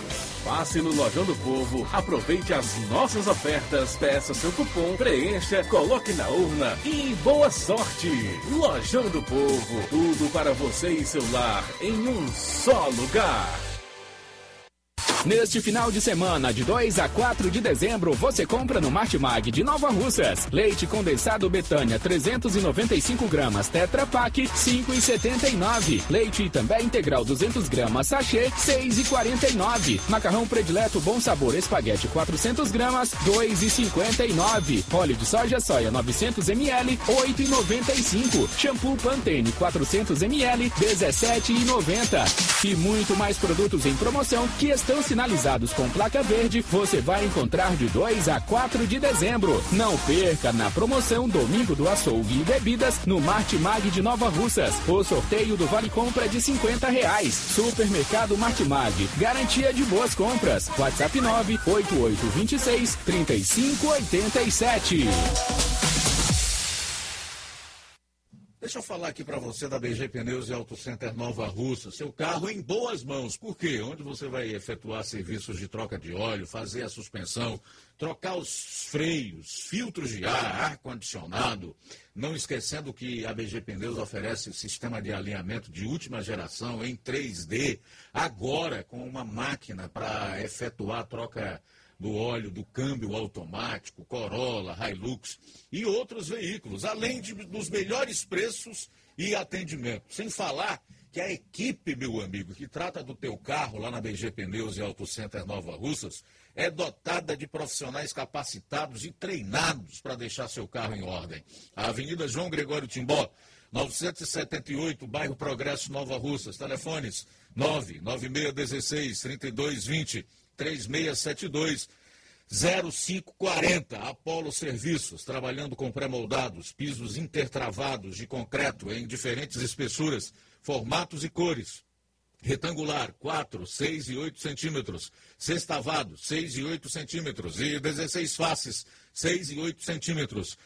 Passe no Lojão do Povo, aproveite as nossas ofertas, peça seu cupom, preencha, coloque na urna e boa sorte! Lojão do Povo, tudo para você e seu lar em um só lugar. Neste final de semana, de 2 a 4 de dezembro, você compra no Martimag de Nova Russas. Leite condensado Betânia 395 gramas Tetra Pak 5,79. Leite também integral 200 gramas sachê 6,49. Macarrão predileto Bom Sabor Espaguete 400 gramas 2,59. Óleo de soja soia 900 ml 8,95. Shampoo Pantene 400 ml 17,90. E muito mais produtos em promoção que estão sinalizados com placa verde, você vai encontrar de 2 a 4 de dezembro. Não perca na promoção Domingo do Açougue e Bebidas no Martimag de Nova Russas. O sorteio do Vale Compra de 50 reais. Supermercado Martimag. Garantia de boas compras. WhatsApp 98826 3587. Deixa eu falar aqui para você da BG Pneus e Auto Center Nova Russa. Seu carro em boas mãos. Por quê? Onde você vai efetuar serviços de troca de óleo, fazer a suspensão, trocar os freios, filtros de ar, ar-condicionado. Não esquecendo que a BG Pneus oferece sistema de alinhamento de última geração em 3D, agora com uma máquina para efetuar a troca do óleo do câmbio automático, Corolla, Hilux e outros veículos, além de, dos melhores preços e atendimento. Sem falar que a equipe, meu amigo, que trata do teu carro lá na BG Pneus e Auto Center Nova Russas, é dotada de profissionais capacitados e treinados para deixar seu carro em ordem. A Avenida João Gregório Timbó, 978, bairro Progresso, Nova Russas. Telefones 99616 3220 3672 0540. Apolo Serviços, trabalhando com pré-moldados, pisos intertravados de concreto em diferentes espessuras, formatos e cores. Retangular, 4, 6 e 8 centímetros. Sextavado, 6 e 8 centímetros. E 16 faces, 6 e 8 centímetros.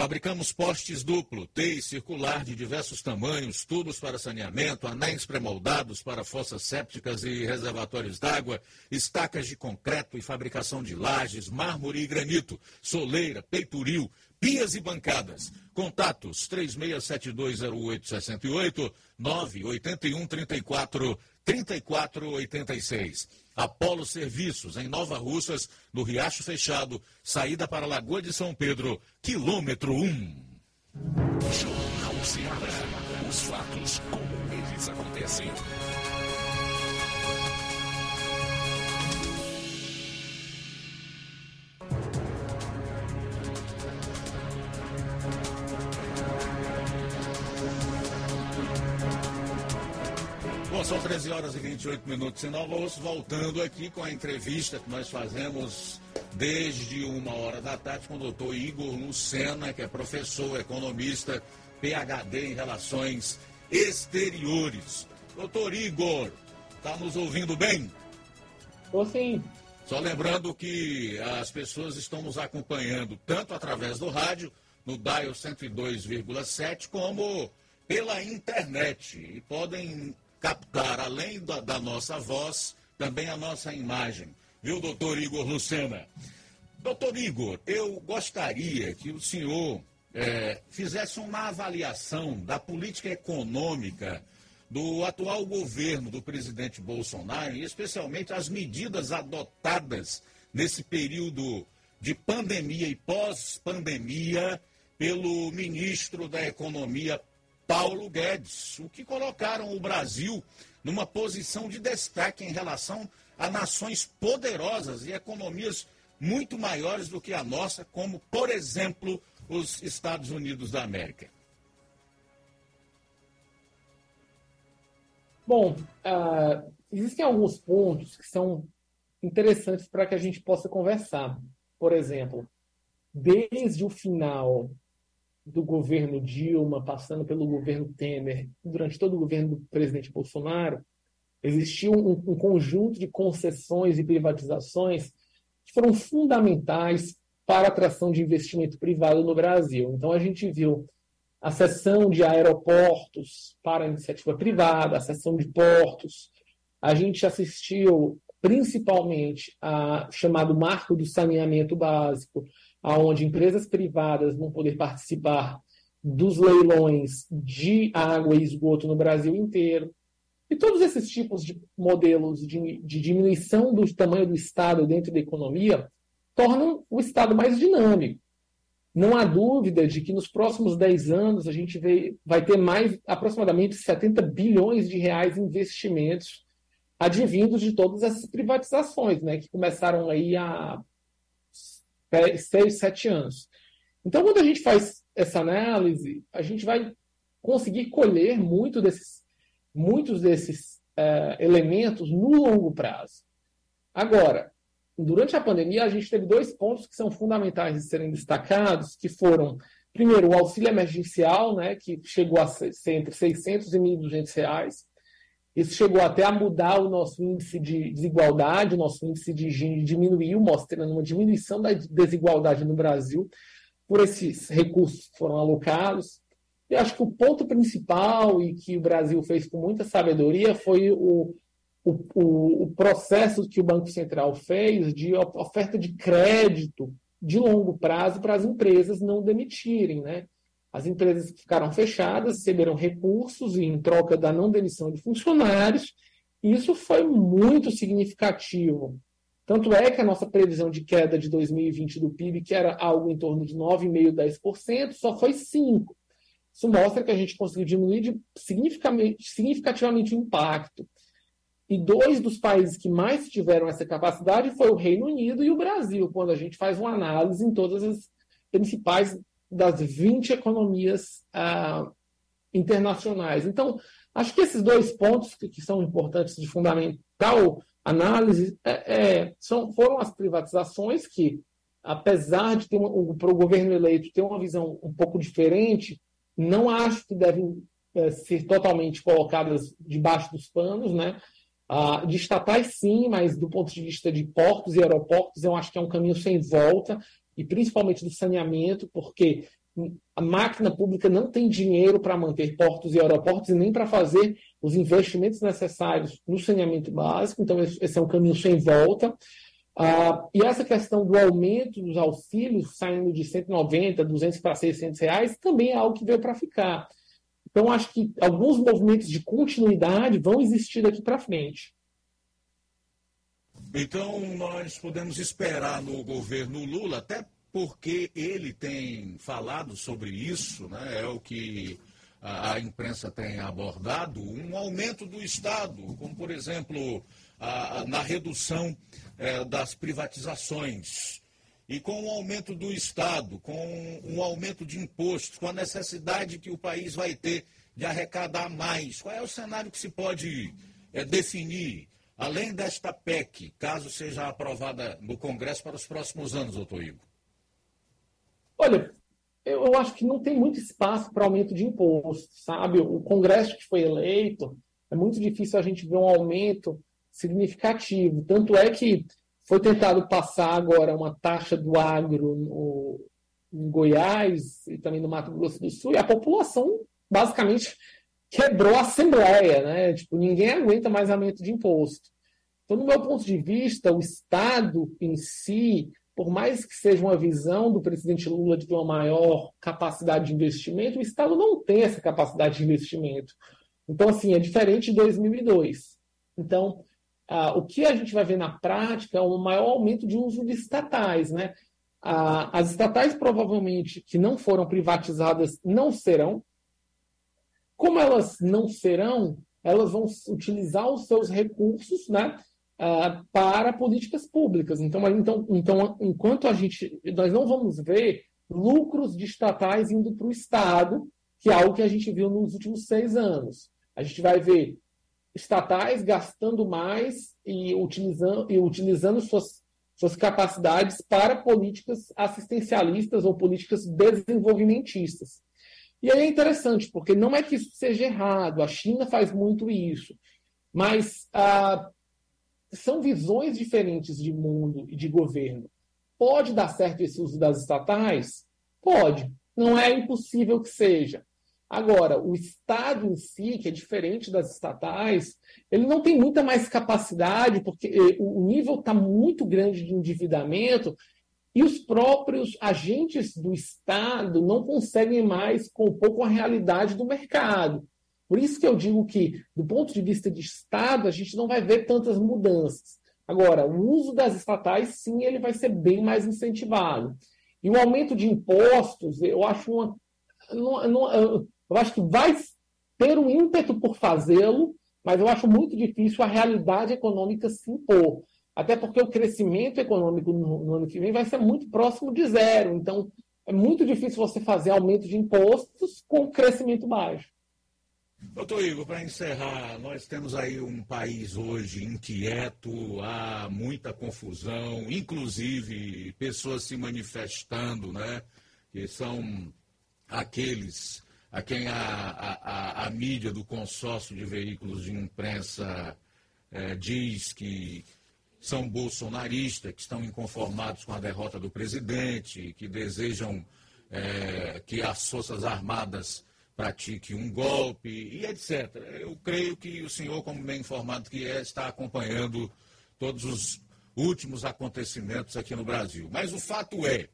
Fabricamos postes duplo, T e circular de diversos tamanhos, tubos para saneamento, anéis pré-moldados para fossas sépticas e reservatórios d'água, estacas de concreto e fabricação de lajes, mármore e granito, soleira, peitoril, pias e bancadas. Contatos 36720868 981 34 3486. Apolo Serviços, em Nova Russas, no Riacho Fechado, saída para a Lagoa de São Pedro, quilômetro 1. Jornal Ceará. Os fatos como eles acontecem. São 13 horas e 28 minutos em Nova Osso, voltando aqui com a entrevista que nós fazemos desde uma hora da tarde com o doutor Igor Lucena, que é professor, economista, PhD em Relações Exteriores. Doutor Igor, está nos ouvindo bem? Estou sim. Só lembrando que as pessoas estão nos acompanhando tanto através do rádio, no Dial 102,7, como pela internet. E podem captar, além da, da, nossa voz, também a nossa imagem. Viu, doutor Igor Lucena? Doutor Igor, eu gostaria que o senhor é, fizesse uma avaliação da política econômica do atual governo do presidente Bolsonaro, e especialmente as medidas adotadas nesse período de pandemia e pós-pandemia pelo ministro da Economia, Paulo Guedes, o que colocaram o Brasil numa posição de destaque em relação a nações poderosas e economias muito maiores do que a nossa, como, por exemplo, os Estados Unidos da América. Bom, uh, existem alguns pontos que são interessantes para que a gente possa conversar. Por exemplo, desde o final do governo Dilma, passando pelo governo Temer, durante todo o governo do presidente Bolsonaro, existiu um, um conjunto de concessões e privatizações que foram fundamentais para a atração de investimento privado no Brasil. Então, a gente viu a cessão de aeroportos para iniciativa privada, a cessão de portos. A gente assistiu principalmente a chamado marco do saneamento básico, aonde empresas privadas vão poder participar dos leilões de água e esgoto no Brasil inteiro. E todos esses tipos de modelos de, de diminuição do tamanho do Estado dentro da economia tornam o Estado mais dinâmico. Não há dúvida de que nos próximos 10 anos a gente vai ter mais aproximadamente 70 bilhões de reais em investimentos advindos de todas essas privatizações, né, que começaram aí há 6, 7 anos. Então, quando a gente faz essa análise, a gente vai conseguir colher muito desses, muitos desses é, elementos no longo prazo. Agora, durante a pandemia, a gente teve dois pontos que são fundamentais de serem destacados, que foram, primeiro, o auxílio emergencial, né, que chegou a ser entre 600 e 1.200 reais. Isso chegou até a mudar o nosso índice de desigualdade, o nosso índice de Gini diminuiu, mostrando uma diminuição da desigualdade no Brasil por esses recursos que foram alocados. E acho que o ponto principal e que o Brasil fez com muita sabedoria foi o o, o, o processo que o Banco Central fez de oferta de crédito de longo prazo para as empresas não demitirem, né? As empresas que ficaram fechadas receberam recursos em troca da não demissão de funcionários, isso foi muito significativo. Tanto é que a nossa previsão de queda de 2020 do PIB, que era algo em torno de 9,5%, 10%, só foi 5%. Isso mostra que a gente conseguiu diminuir significativamente, significativamente o impacto. E dois dos países que mais tiveram essa capacidade foi o Reino Unido e o Brasil, quando a gente faz uma análise em todas as principais das 20 economias ah, internacionais. Então, acho que esses dois pontos que, que são importantes de fundamental análise é, é, são, foram as privatizações que, apesar de ter uma, para o governo eleito ter uma visão um pouco diferente, não acho que devem é, ser totalmente colocadas debaixo dos panos, né? Uh, de estatais, sim, mas do ponto de vista de portos e aeroportos, eu acho que é um caminho sem volta, e principalmente do saneamento, porque a máquina pública não tem dinheiro para manter portos e aeroportos e nem para fazer os investimentos necessários no saneamento básico, então esse é um caminho sem volta. Uh, e essa questão do aumento dos auxílios, saindo de 190, 200 para 600 reais, também é algo que veio para ficar. Então, acho que alguns movimentos de continuidade vão existir daqui para frente. Então, nós podemos esperar no governo Lula, até porque ele tem falado sobre isso, né? é o que a, imprensa tem abordado, um aumento do Estado, como, por exemplo, a, a, na redução é, das privatizações. E com o aumento do Estado, com um aumento de impostos, com a necessidade que o país vai ter de arrecadar mais, qual é o cenário que se pode é, definir, além desta PEC, caso seja aprovada no Congresso para os próximos anos, doutor Igor? Olha, eu acho que não tem muito espaço para aumento de imposto, sabe? O Congresso que foi eleito, é muito difícil a gente ver um aumento significativo. Tanto é que foi tentado passar agora uma taxa do agro no, em Goiás e também no Mato Grosso do Sul, e a população basicamente quebrou a Assembleia, né? Tipo, ninguém aguenta mais aumento de imposto. Então, no meu ponto de vista, o Estado em si, por mais que seja uma visão do presidente Lula de uma maior capacidade de investimento, o Estado não tem essa capacidade de investimento. Então, assim, é diferente de 2002. Então, ah, o que a gente vai ver na prática é um maior aumento de uso de estatais, né? As estatais provavelmente que não foram privatizadas não serão, como elas não serão, elas vão utilizar os seus recursos né, uh, para políticas públicas. Então, então, então, enquanto a gente. Nós não vamos ver lucros de estatais indo para o Estado, que é algo que a gente viu nos últimos seis anos. A gente vai ver estatais gastando mais e utilizando, e utilizando suas, suas capacidades para políticas assistencialistas ou políticas desenvolvimentistas. E aí é interessante, porque não é que isso seja errado, a China faz muito isso, mas ah, são visões diferentes de mundo e de governo. Pode dar certo esse uso das estatais? Pode. Não é impossível que seja. Agora, o Estado em si, que é diferente das estatais, ele não tem muita mais capacidade, porque eh, o nível está muito grande de endividamento e os próprios agentes do Estado não conseguem mais compor com a realidade do mercado. Por isso que eu digo que, do ponto de vista de Estado, a gente não vai ver tantas mudanças. Agora, o uso das estatais, sim, ele vai ser bem mais incentivado. E o aumento de impostos, eu acho uma. Não, não, eu acho que vai ter um ímpeto por fazê-lo, mas eu acho muito difícil a realidade econômica se impor. Até porque o crescimento econômico no, no ano que vem vai ser muito próximo de zero. Então, é muito difícil você fazer aumento de impostos com crescimento baixo. Doutor Igor, para encerrar, nós temos aí um país hoje inquieto, há muita confusão, inclusive pessoas se manifestando, né? Que são aqueles a quem a, a, a, mídia do consórcio de veículos de imprensa é, diz que são bolsonaristas, que estão inconformados com a derrota do presidente, que desejam é, que as Forças Armadas pratiquem um golpe e etc. Eu creio que o senhor, como bem informado que é, está acompanhando todos os últimos acontecimentos aqui no Brasil. Mas o fato é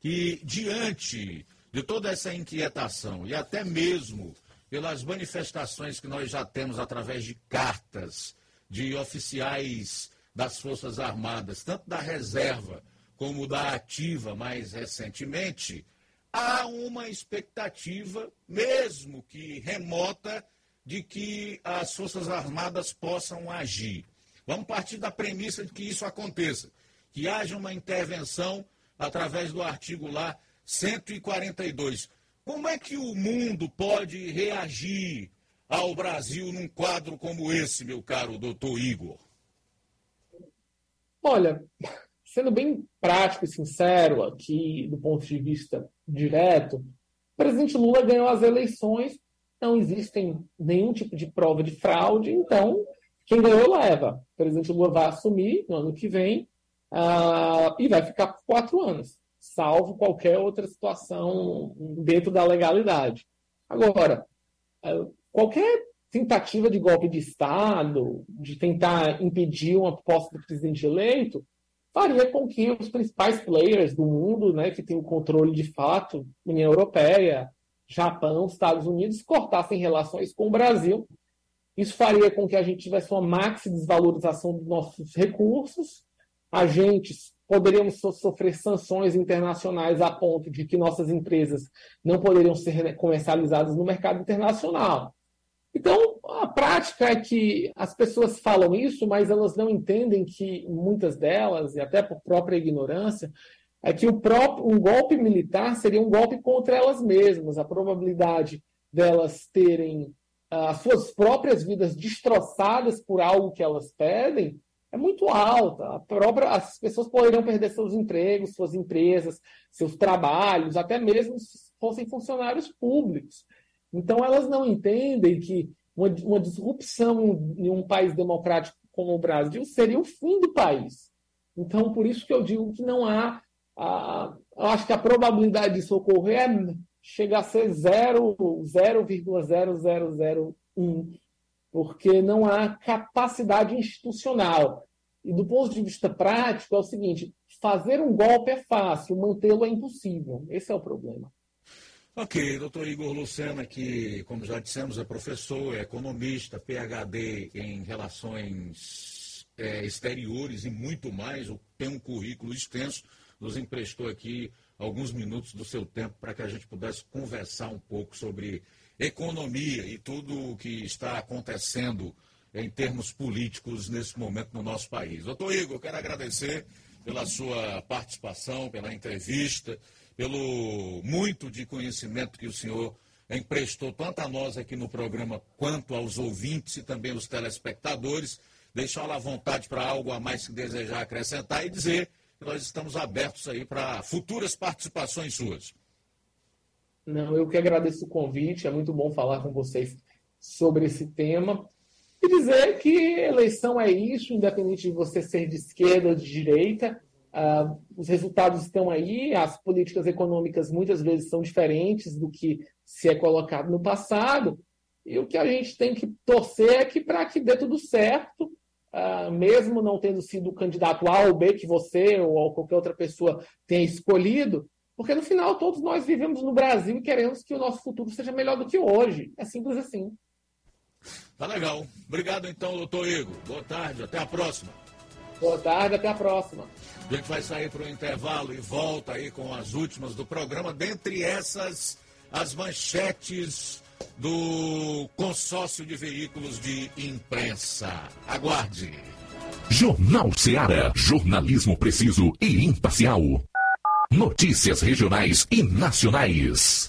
que, diante de toda essa inquietação e até mesmo pelas manifestações que nós já temos através de cartas de oficiais das Forças Armadas, tanto da reserva como da ativa mais recentemente, há uma expectativa, mesmo que remota, de que as Forças Armadas possam agir. Vamos partir da premissa de que isso aconteça, que haja uma intervenção através do artigo lá 142. Como é que o mundo pode reagir ao Brasil num quadro como esse, meu caro doutor Igor? Olha, sendo bem prático e sincero aqui, do ponto de vista direto, o presidente Lula ganhou as eleições, não existem nenhum tipo de prova de fraude, então quem ganhou leva. O presidente Lula vai assumir no ano que vem uh, e vai ficar por quatro anos, salvo qualquer outra situação dentro da legalidade. Agora, uh, qualquer tentativa de golpe de Estado, de tentar impedir uma posse do presidente eleito, faria com que os principais players do mundo, né, que tem o controle de fato, União Europeia, Japão, Estados Unidos, cortassem relações com o Brasil. Isso faria com que a gente tivesse uma maxi desvalorização dos nossos recursos, agentes poderíamos sofrer sanções internacionais a ponto de que nossas empresas não poderiam ser comercializadas no mercado internacional. Então, a prática é que as pessoas falam isso, mas elas não entendem que muitas delas, e até por própria ignorância, é que o próprio, um golpe militar seria um golpe contra elas mesmas. A probabilidade delas terem as suas próprias vidas destroçadas por algo que elas pedem é muito alta. Própria, as pessoas poderiam perder seus empregos, suas empresas, seus trabalhos, até mesmo se fossem funcionários públicos. Então, elas não entendem que uma, uma disrupção em um país democrático como o Brasil seria o fim do país. Então, por isso que eu digo que não há. A, acho que a probabilidade disso ocorrer é, chega a ser 0,0001 porque não há capacidade institucional. E do ponto de vista prático, é o seguinte: fazer um golpe é fácil, mantê-lo é impossível. Esse é o problema. Ok, doutor Igor Lucena, que, como já dissemos, é professor, é economista, PhD em relações é, exteriores e muito mais, tem um currículo extenso, nos emprestou aqui alguns minutos do seu tempo para que a gente pudesse conversar um pouco sobre economia e tudo o que está acontecendo em termos políticos nesse momento no nosso país. Doutor Igor, quero agradecer pela sua participação, pela entrevista, pelo muito de conhecimento que o senhor emprestou tanto a nós aqui no programa quanto aos ouvintes e também aos telespectadores. Deixá-lo à vontade para algo a mais que desejar acrescentar e dizer que nós estamos abertos aí para futuras participações suas. Não, eu que agradeço o convite, é muito bom falar com vocês sobre esse tema. E dizer que eleição é isso, independente de você ser de esquerda ou de direita, uh, os resultados estão aí, as políticas econômicas muitas vezes são diferentes do que se é colocado no passado, e o que a gente tem que torcer é que para que dê tudo certo, uh, mesmo não tendo sido o candidato A ou B que você ou qualquer outra pessoa tenha escolhido, porque no final todos nós vivemos no Brasil e queremos que o nosso futuro seja melhor do que hoje. É simples assim. Tá legal. Obrigado então, doutor Igor. Boa tarde, até a próxima. Boa tarde, até a próxima. A gente vai sair para o intervalo e volta aí com as últimas do programa. Dentre essas, as manchetes do consórcio de veículos de imprensa. Aguarde. Jornal Seara. Jornalismo preciso e imparcial. Notícias regionais e nacionais.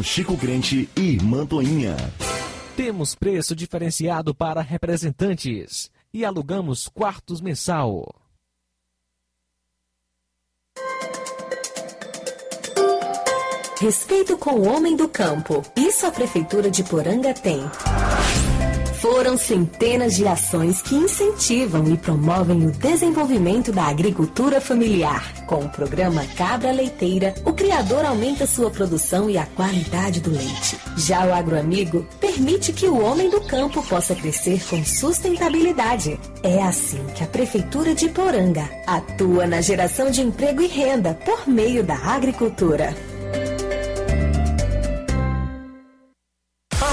Chico Crente e Mantoinha. Temos preço diferenciado para representantes e alugamos quartos mensal. Respeito com o homem do campo. Isso a Prefeitura de Poranga tem. Foram centenas de ações que incentivam e promovem o desenvolvimento da agricultura familiar. Com o programa Cabra Leiteira, o criador aumenta sua produção e a qualidade do leite. Já o agroamigo permite que o homem do campo possa crescer com sustentabilidade. É assim que a Prefeitura de Poranga atua na geração de emprego e renda por meio da agricultura.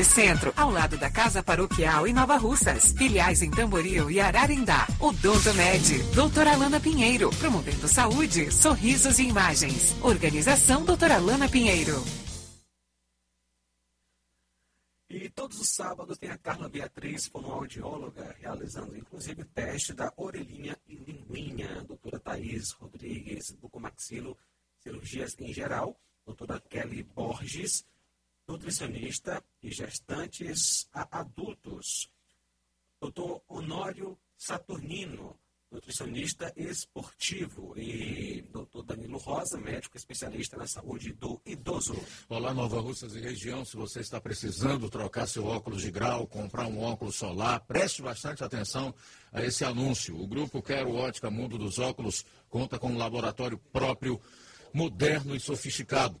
Centro, ao lado da Casa Paroquial em Nova Russas. Filiais em Tamboril e Ararindá. Odonto Med, doutora Alana Pinheiro, promovendo saúde, sorrisos e imagens. Organização doutora Alana Pinheiro. E todos os sábados tem a Carla Beatriz, fonoaudióloga, realizando inclusive o teste da orelhinha e linguinha. Doutora Thaís Rodrigues, bucomaxilo, cirurgias em geral. Doutora Kelly Borges, nutricionista e gestantes a adultos. Doutor Honório Saturnino, nutricionista esportivo. E doutor Danilo Rosa, médico especialista na saúde do idoso. Olá, Nova Russas e região. Se você está precisando trocar seu óculos de grau, comprar um óculos solar, preste bastante atenção a esse anúncio. O grupo Quero Ótica Mundo dos Óculos conta com um laboratório próprio, moderno e sofisticado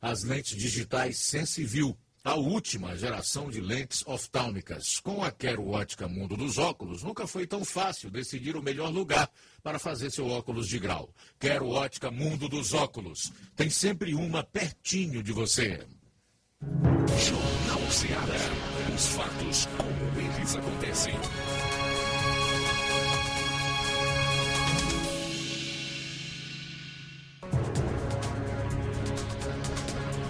as lentes digitais Sensiview, a última geração de lentes oftálmicas. Com a Quero Ótica Mundo dos Óculos, nunca foi tão fácil decidir o melhor lugar para fazer seu óculos de grau. Quero Ótica Mundo dos Óculos. Tem sempre uma pertinho de você. Jornal Ceará. Os fatos como eles acontecem.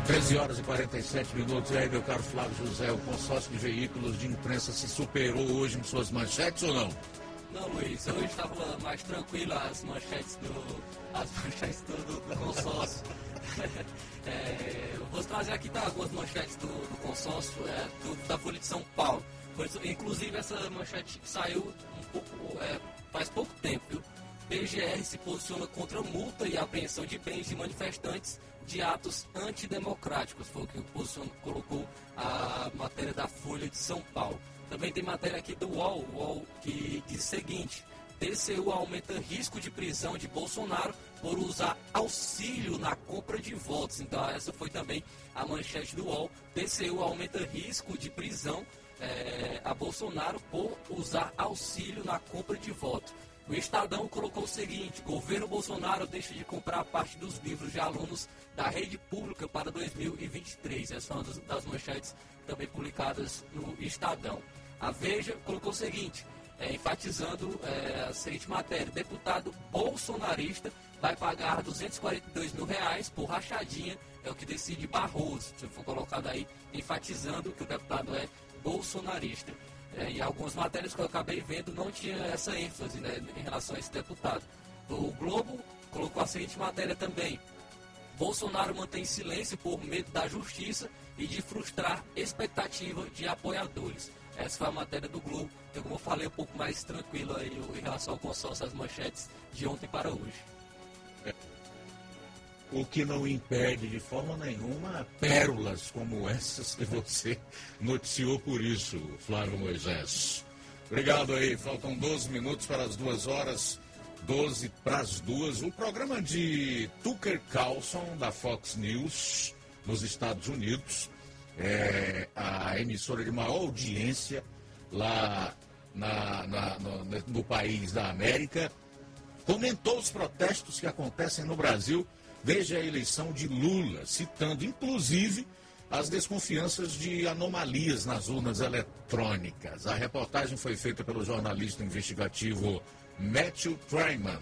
13 horas e 47 minutos. E aí, meu caro Flávio José, o consórcio de veículos de imprensa se superou hoje em suas manchetes ou não? Não, Luiz, hoje estava mais tranquilo as manchetes do, as manchetes do, do, consórcio. é, eu vou trazer aqui tá, algumas manchetes do, do consórcio é, do, da Folha de São Paulo. Inclusive, essa manchete saiu um pouco, é, faz pouco tempo, viu? PGR se posiciona contra multa e apreensão de bens de manifestantes de atos antidemocráticos. Foi o que o Bolsonaro colocou a matéria da Folha de São Paulo. Também tem matéria aqui do UOL, UOL que diz o seguinte: TCU aumenta risco de prisão de Bolsonaro por usar auxílio na compra de votos. Então, essa foi também a manchete do UOL. TCU aumenta risco de prisão é, a Bolsonaro por usar auxílio na compra de votos. O Estadão colocou o seguinte: governo Bolsonaro deixa de comprar parte dos livros de alunos da rede pública para 2023. Essas são das, das manchetes também publicadas no Estadão. A Veja colocou o seguinte: é, enfatizando é, a seguinte matéria: deputado bolsonarista vai pagar 242 mil reais por rachadinha, é o que decide Barroso. Se for colocado aí, enfatizando que o deputado é bolsonarista. É, e algumas matérias que eu acabei vendo não tinha essa ênfase né, em relação a esse deputado. O Globo colocou a seguinte matéria também. Bolsonaro mantém silêncio por medo da justiça e de frustrar expectativa de apoiadores. Essa foi a matéria do Globo. Então, como eu falei, um pouco mais tranquilo aí em relação ao consórcio das manchetes de ontem para hoje. O que não impede de forma nenhuma pérolas como essas que você noticiou por isso, Flávio Moisés. Obrigado aí. Faltam 12 minutos para as duas horas. 12 para as duas. O programa de Tucker Carlson, da Fox News, nos Estados Unidos, é a emissora de maior audiência lá na, na, no, no país da América, comentou os protestos que acontecem no Brasil desde a eleição de Lula, citando inclusive as desconfianças de anomalias nas urnas eletrônicas. A reportagem foi feita pelo jornalista investigativo Matthew Tryman.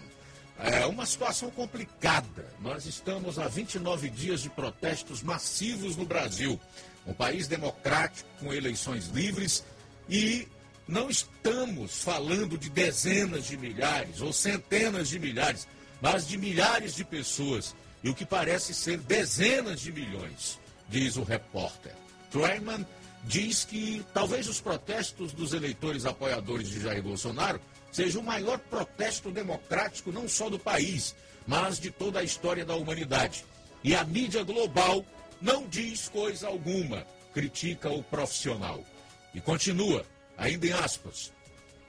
É uma situação complicada. Nós estamos há 29 dias de protestos massivos no Brasil. Um país democrático, com eleições livres e não estamos falando de dezenas de milhares ou centenas de milhares, mas de milhares de pessoas e o que parece ser dezenas de milhões, diz o repórter. Tryman diz que talvez os protestos dos eleitores apoiadores de Jair Bolsonaro seja o maior protesto democrático não só do país, mas de toda a história da humanidade. E a mídia global não diz coisa alguma, critica o profissional. E continua, ainda em aspas,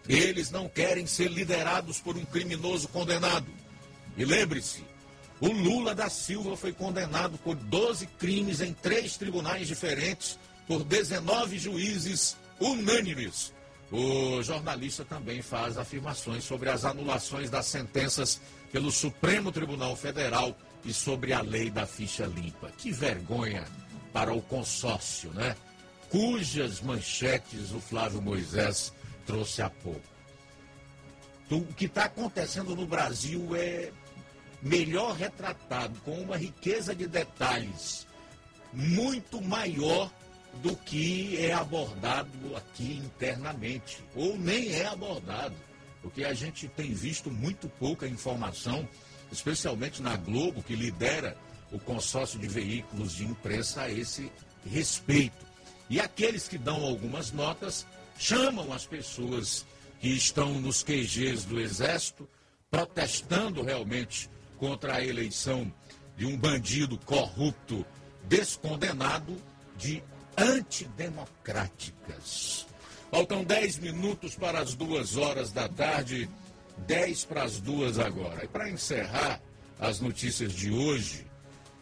eles não querem ser liderados por um criminoso condenado. E lembre-se, o Lula da Silva foi condenado por 12 crimes em três tribunais diferentes por 19 juízes unânimes o jornalista também faz afirmações sobre as anulações das sentenças pelo Supremo Tribunal Federal e sobre a lei da ficha limpa. Que vergonha para o consórcio, né? Cujas manchetes o Flávio Moisés trouxe há pouco. O que está acontecendo no Brasil é melhor retratado com uma riqueza de detalhes muito maior do que é abordado aqui internamente, ou nem é abordado, porque a gente tem visto muito pouca informação, especialmente na Globo, que lidera o consórcio de veículos de imprensa a esse respeito. E aqueles que dão algumas notas chamam as pessoas que estão nos QGs do Exército protestando realmente contra a eleição de um bandido corrupto descondenado de antidemocráticas. Faltam 10 minutos para as duas horas da tarde, 10 para as duas agora. E para encerrar as notícias de hoje,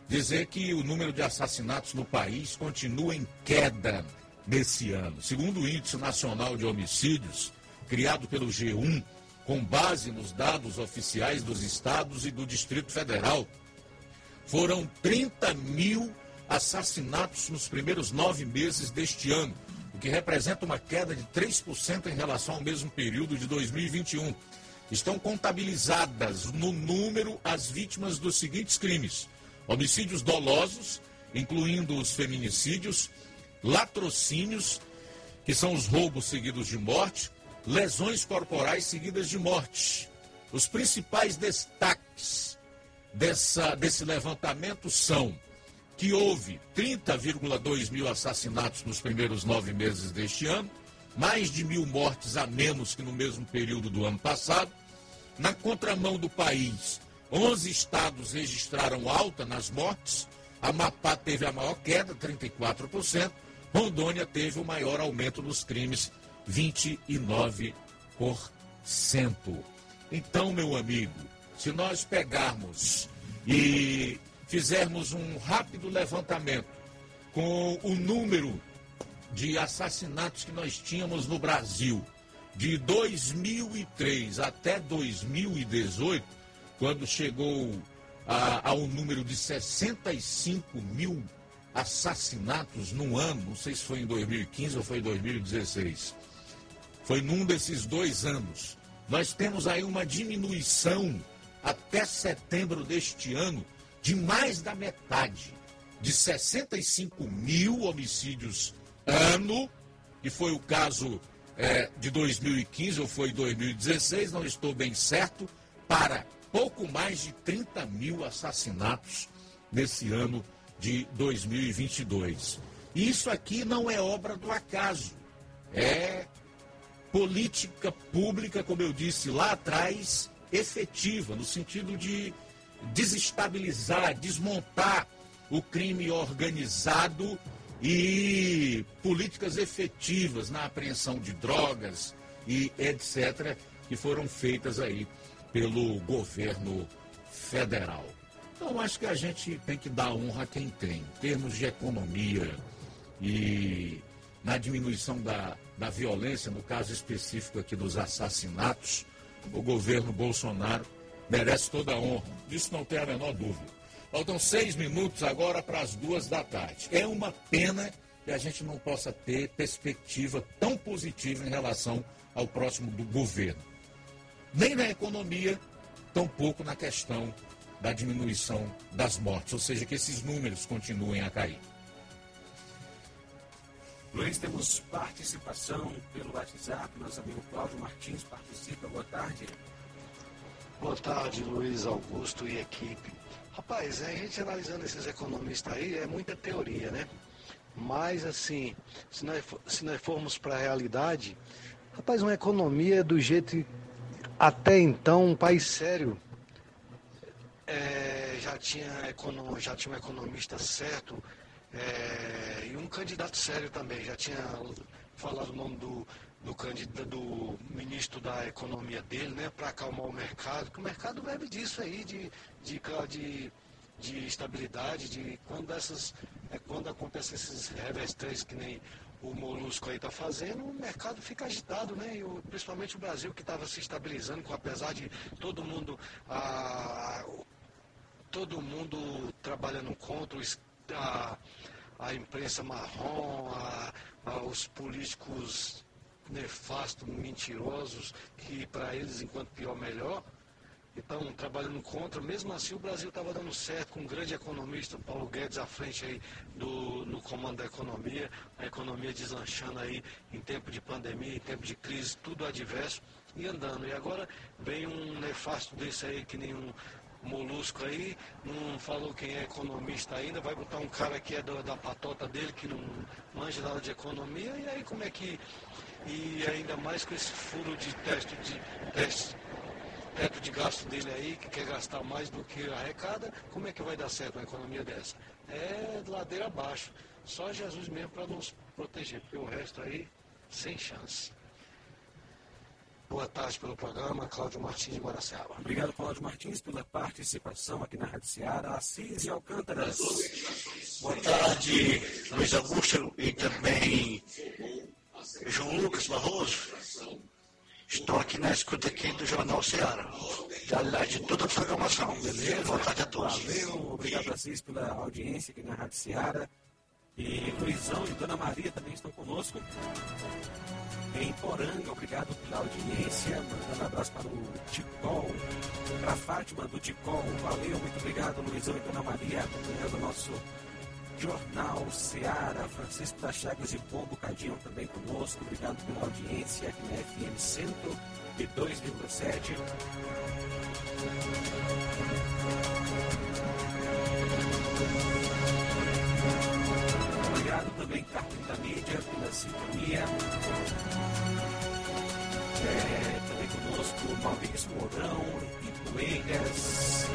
dizer que o número de assassinatos no país continua em queda nesse ano. Segundo o Índice Nacional de Homicídios, criado pelo G1, com base nos dados oficiais dos estados e do Distrito Federal, foram 30 mil assassinatos nos primeiros nove meses deste ano, o que representa uma queda de 3% em relação ao mesmo período de 2021. Estão contabilizadas no número as vítimas dos seguintes crimes: homicídios dolosos, incluindo os feminicídios, latrocínios, que são os roubos seguidos de morte, lesões corporais seguidas de morte. Os principais destaques dessa, desse levantamento são que houve 30,2 mil assassinatos nos primeiros nove meses deste ano, mais de mil mortes a menos que no mesmo período do ano passado. Na contramão do país, 11 estados registraram alta nas mortes. Amapá teve a maior queda, 34%. Rondônia teve o maior aumento nos crimes, 29%. Então, meu amigo, se nós pegarmos e fizermos um rápido levantamento com o número de assassinatos que nós tínhamos no Brasil de 2003 até 2018, quando chegou a, ao número de 65 mil assassinatos no ano, não sei se foi em 2015 ou foi em 2016, foi num desses dois anos. Nós temos aí uma diminuição até setembro deste ano de mais da metade, de 65 mil homicídios ano que foi o caso é, de 2015 ou foi 2016, não estou bem certo, para pouco mais de 30 mil assassinatos nesse ano de 2022. Isso aqui não é obra do acaso, é política pública, como eu disse lá atrás, efetiva, no sentido de desestabilizar, desmontar o crime organizado e políticas efetivas na apreensão de drogas e etc., que foram feitas aí pelo governo federal. Então, acho que a gente tem que dar honra a quem tem, em termos de economia e na diminuição da, da violência, no caso específico aqui dos assassinatos, o governo Bolsonaro merece toda a honra. Disso não tem a menor dúvida. Faltam seis minutos agora para as duas da tarde. É uma pena que a gente não possa ter perspectiva tão positiva em relação ao próximo do governo. Nem na economia, tampouco na questão da diminuição das mortes, ou seja, que esses números continuem a cair. Luiz, temos participação pelo WhatsApp. Nosso amigo Cláudio Martins participa. Boa tarde. Boa tarde, Luiz Augusto e equipe. Rapaz, a gente analisando esses economistas aí, é muita teoria, né? Mas, assim, se nós, se nós formos para a realidade, rapaz, uma economia do jeito até então, um país sério, é, já, tinha econom, já tinha um economista certo é, e um candidato sério também. Já tinha falado o nome do, do, candidato, do ministro da economia dele, né, para acalmar o mercado, que o mercado bebe disso aí, de, de, de, de estabilidade, de quando essas. É, quando acontecem esses revestres que nem o Molusco aí está fazendo, o mercado fica agitado, né? E o, principalmente o Brasil que estava se estabilizando, com, apesar de todo mundo, a, todo mundo trabalhando contra a, a imprensa marrom, a, a, os políticos nefastos, mentirosos, que para eles, enquanto pior, melhor. Então, trabalhando contra, mesmo assim o Brasil estava dando certo com um grande economista, Paulo Guedes, à frente aí do, no comando da economia, a economia deslanchando aí em tempo de pandemia, em tempo de crise, tudo adverso e andando. E agora vem um nefasto desse aí, que nenhum molusco aí, não falou quem é economista ainda, vai botar um cara que é do, da patota dele, que não manja nada de economia, e aí como é que. E ainda mais com esse furo de teste de teste teto de gasto dele aí, que quer gastar mais do que arrecada, como é que vai dar certo uma economia dessa? É ladeira abaixo. Só Jesus mesmo para nos proteger, porque o resto aí, sem chance. Boa tarde pelo programa, Cláudio Martins de Guaraciaba. Obrigado, Cláudio Martins, pela participação aqui na Rádio Ceará. Assis e Alcântaras. Boa tarde, Luiz Augusto e também João Lucas Barroso. Estou aqui na escuta aqui do Jornal Ceará. Já de toda a programação, beleza? Boa tarde a todos. Valeu, obrigado a vocês pela audiência aqui na Rádio Ceará. E Luizão e Dona Maria também estão conosco. Em Poranga, obrigado pela audiência. Mandando um abraço para o Ticol, para a Fátima do Ticol. Valeu, muito obrigado, Luizão e Dona Maria, acompanhando o nosso Jornal Seara, Francisco da Chagas e Pombo Cadinho também conosco. Obrigado pela audiência aqui na FM 102,7. Obrigado também, Carmen da Mídia, pela sintonia. É, também conosco, Maurício Mourão e Coelhas.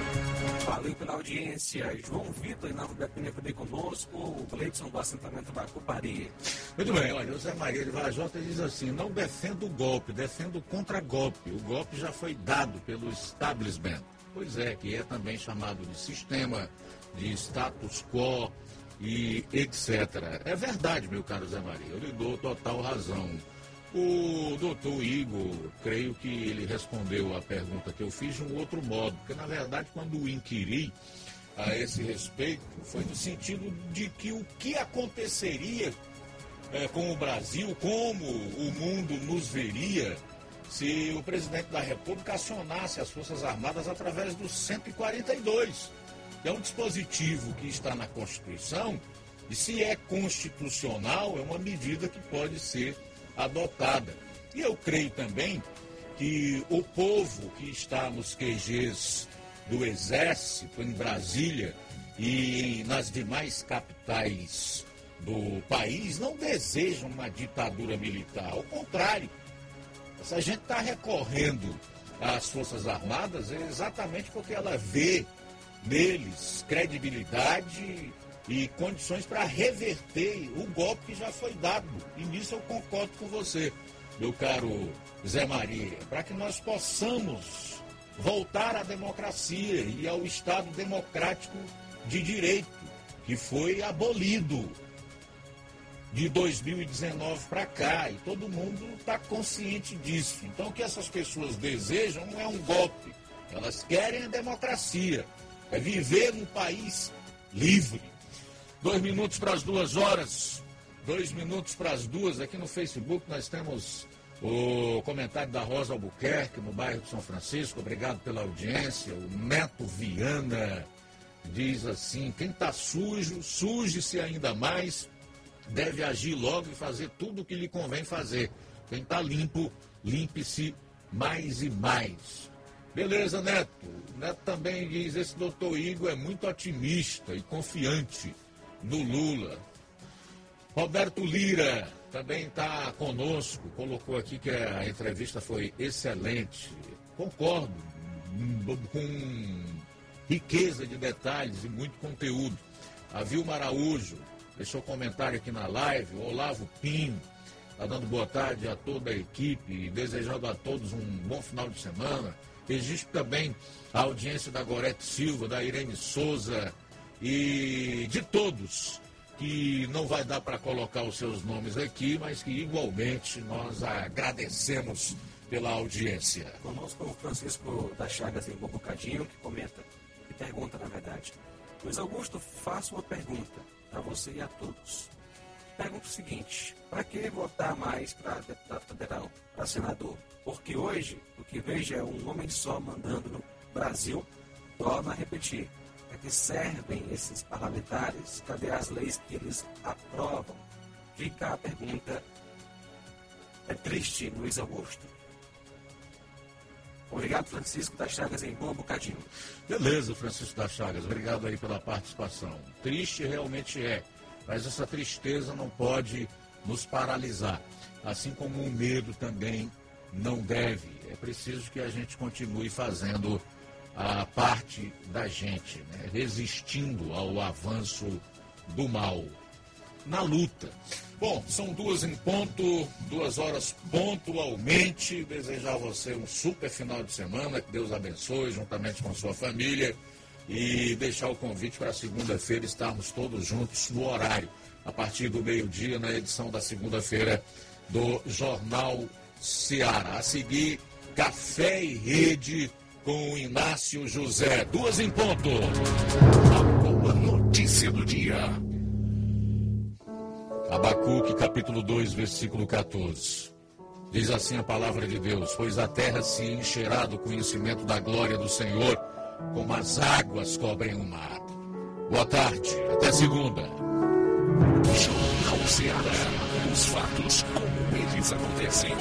Valeu pela audiência. João Vitor e Nova Betânia também conosco. O Gleidson do assentamento da Cupari. Muito bem, olha, o Zé Maria de Vajota diz assim: não defendo o golpe, defendo o contra-golpe. O golpe já foi dado pelo establishment. Pois é, que é também chamado de sistema de status quo e etc. É verdade, meu caro Zé Maria, eu lhe dou total razão. O doutor Igor, creio que ele respondeu a pergunta que eu fiz de um outro modo, porque na verdade quando inquiri a esse respeito, foi no sentido de que o que aconteceria é, com o Brasil, como o mundo nos veria se o presidente da República acionasse as Forças Armadas através do 142, que é um dispositivo que está na Constituição E se é constitucional, é uma medida que pode ser adotada. E eu creio também que o povo que está nos QGs do Exército, em Brasília e nas demais capitais do país, não deseja uma ditadura militar. Ao contrário, essa gente está recorrendo às Forças Armadas exatamente porque ela vê neles credibilidade e condições para reverter o golpe que já foi dado. E nisso eu concordo com você, meu caro Zé Maria, para que nós possamos voltar à democracia e ao Estado democrático de direito, que foi abolido de 2019 para cá, e todo mundo está consciente disso. Então, o que essas pessoas desejam não é um golpe, elas querem a democracia, é viver num país livre. Dois minutos para as duas horas, dois minutos para as duas, aqui no Facebook nós temos o comentário da Rosa Albuquerque, no bairro de São Francisco, obrigado pela audiência, o Neto Viana diz assim, quem está sujo, suje-se ainda mais, deve agir logo e fazer tudo o que lhe convém fazer. Quem está limpo, limpe-se mais e mais. Beleza, Neto. Neto também diz: esse doutor Igor é muito otimista e confiante no Lula. Roberto Lira também está conosco, colocou aqui que a entrevista foi excelente. Concordo, com riqueza de detalhes e muito conteúdo. A Vilma Araújo deixou comentário aqui na live, o Olavo Pinho, está dando boa tarde a toda a equipe, desejando a todos um bom final de semana. Registro também a audiência da Gorete Silva, da Irene Souza e de todos que não vai dar para colocar os seus nomes aqui, mas que igualmente nós agradecemos pela audiência. Conosco o Francisco da Chagas em bocadinho que comenta e pergunta, na verdade. Luiz Augusto, faço uma pergunta para você e a todos. Pergunto o seguinte: para que votar mais para deputado federal, para senador? Porque hoje o que vejo é um homem só mandando no Brasil. Torna a repetir: que servem esses parlamentares? Cadê as leis que eles aprovam? Fica a pergunta. É triste, Luiz Augusto. Obrigado, Francisco das Chagas, em bom bocadinho. Beleza, Francisco das Chagas, obrigado aí pela participação. Triste realmente é, mas essa tristeza não pode nos paralisar. Assim como o medo também não deve. É preciso que a gente continue fazendo a parte da gente, né? resistindo ao avanço do mal, na luta. Bom, são duas em ponto, duas horas pontualmente. Desejar a você um super final de semana, que Deus abençoe, juntamente com sua família. E deixar o convite para segunda-feira estarmos todos juntos no horário, a partir do meio-dia, na edição da segunda-feira do Jornal Ceará. A seguir, Café e Rede com Inácio José. Duas em ponto. A boa notícia do dia. Abacuque, capítulo 2, versículo 14. Diz assim a palavra de Deus: Pois a terra se encherá do conhecimento da glória do Senhor, como as águas cobrem o mar. Boa tarde, até segunda. Jornal Ceará. Os fatos como eles acontecem.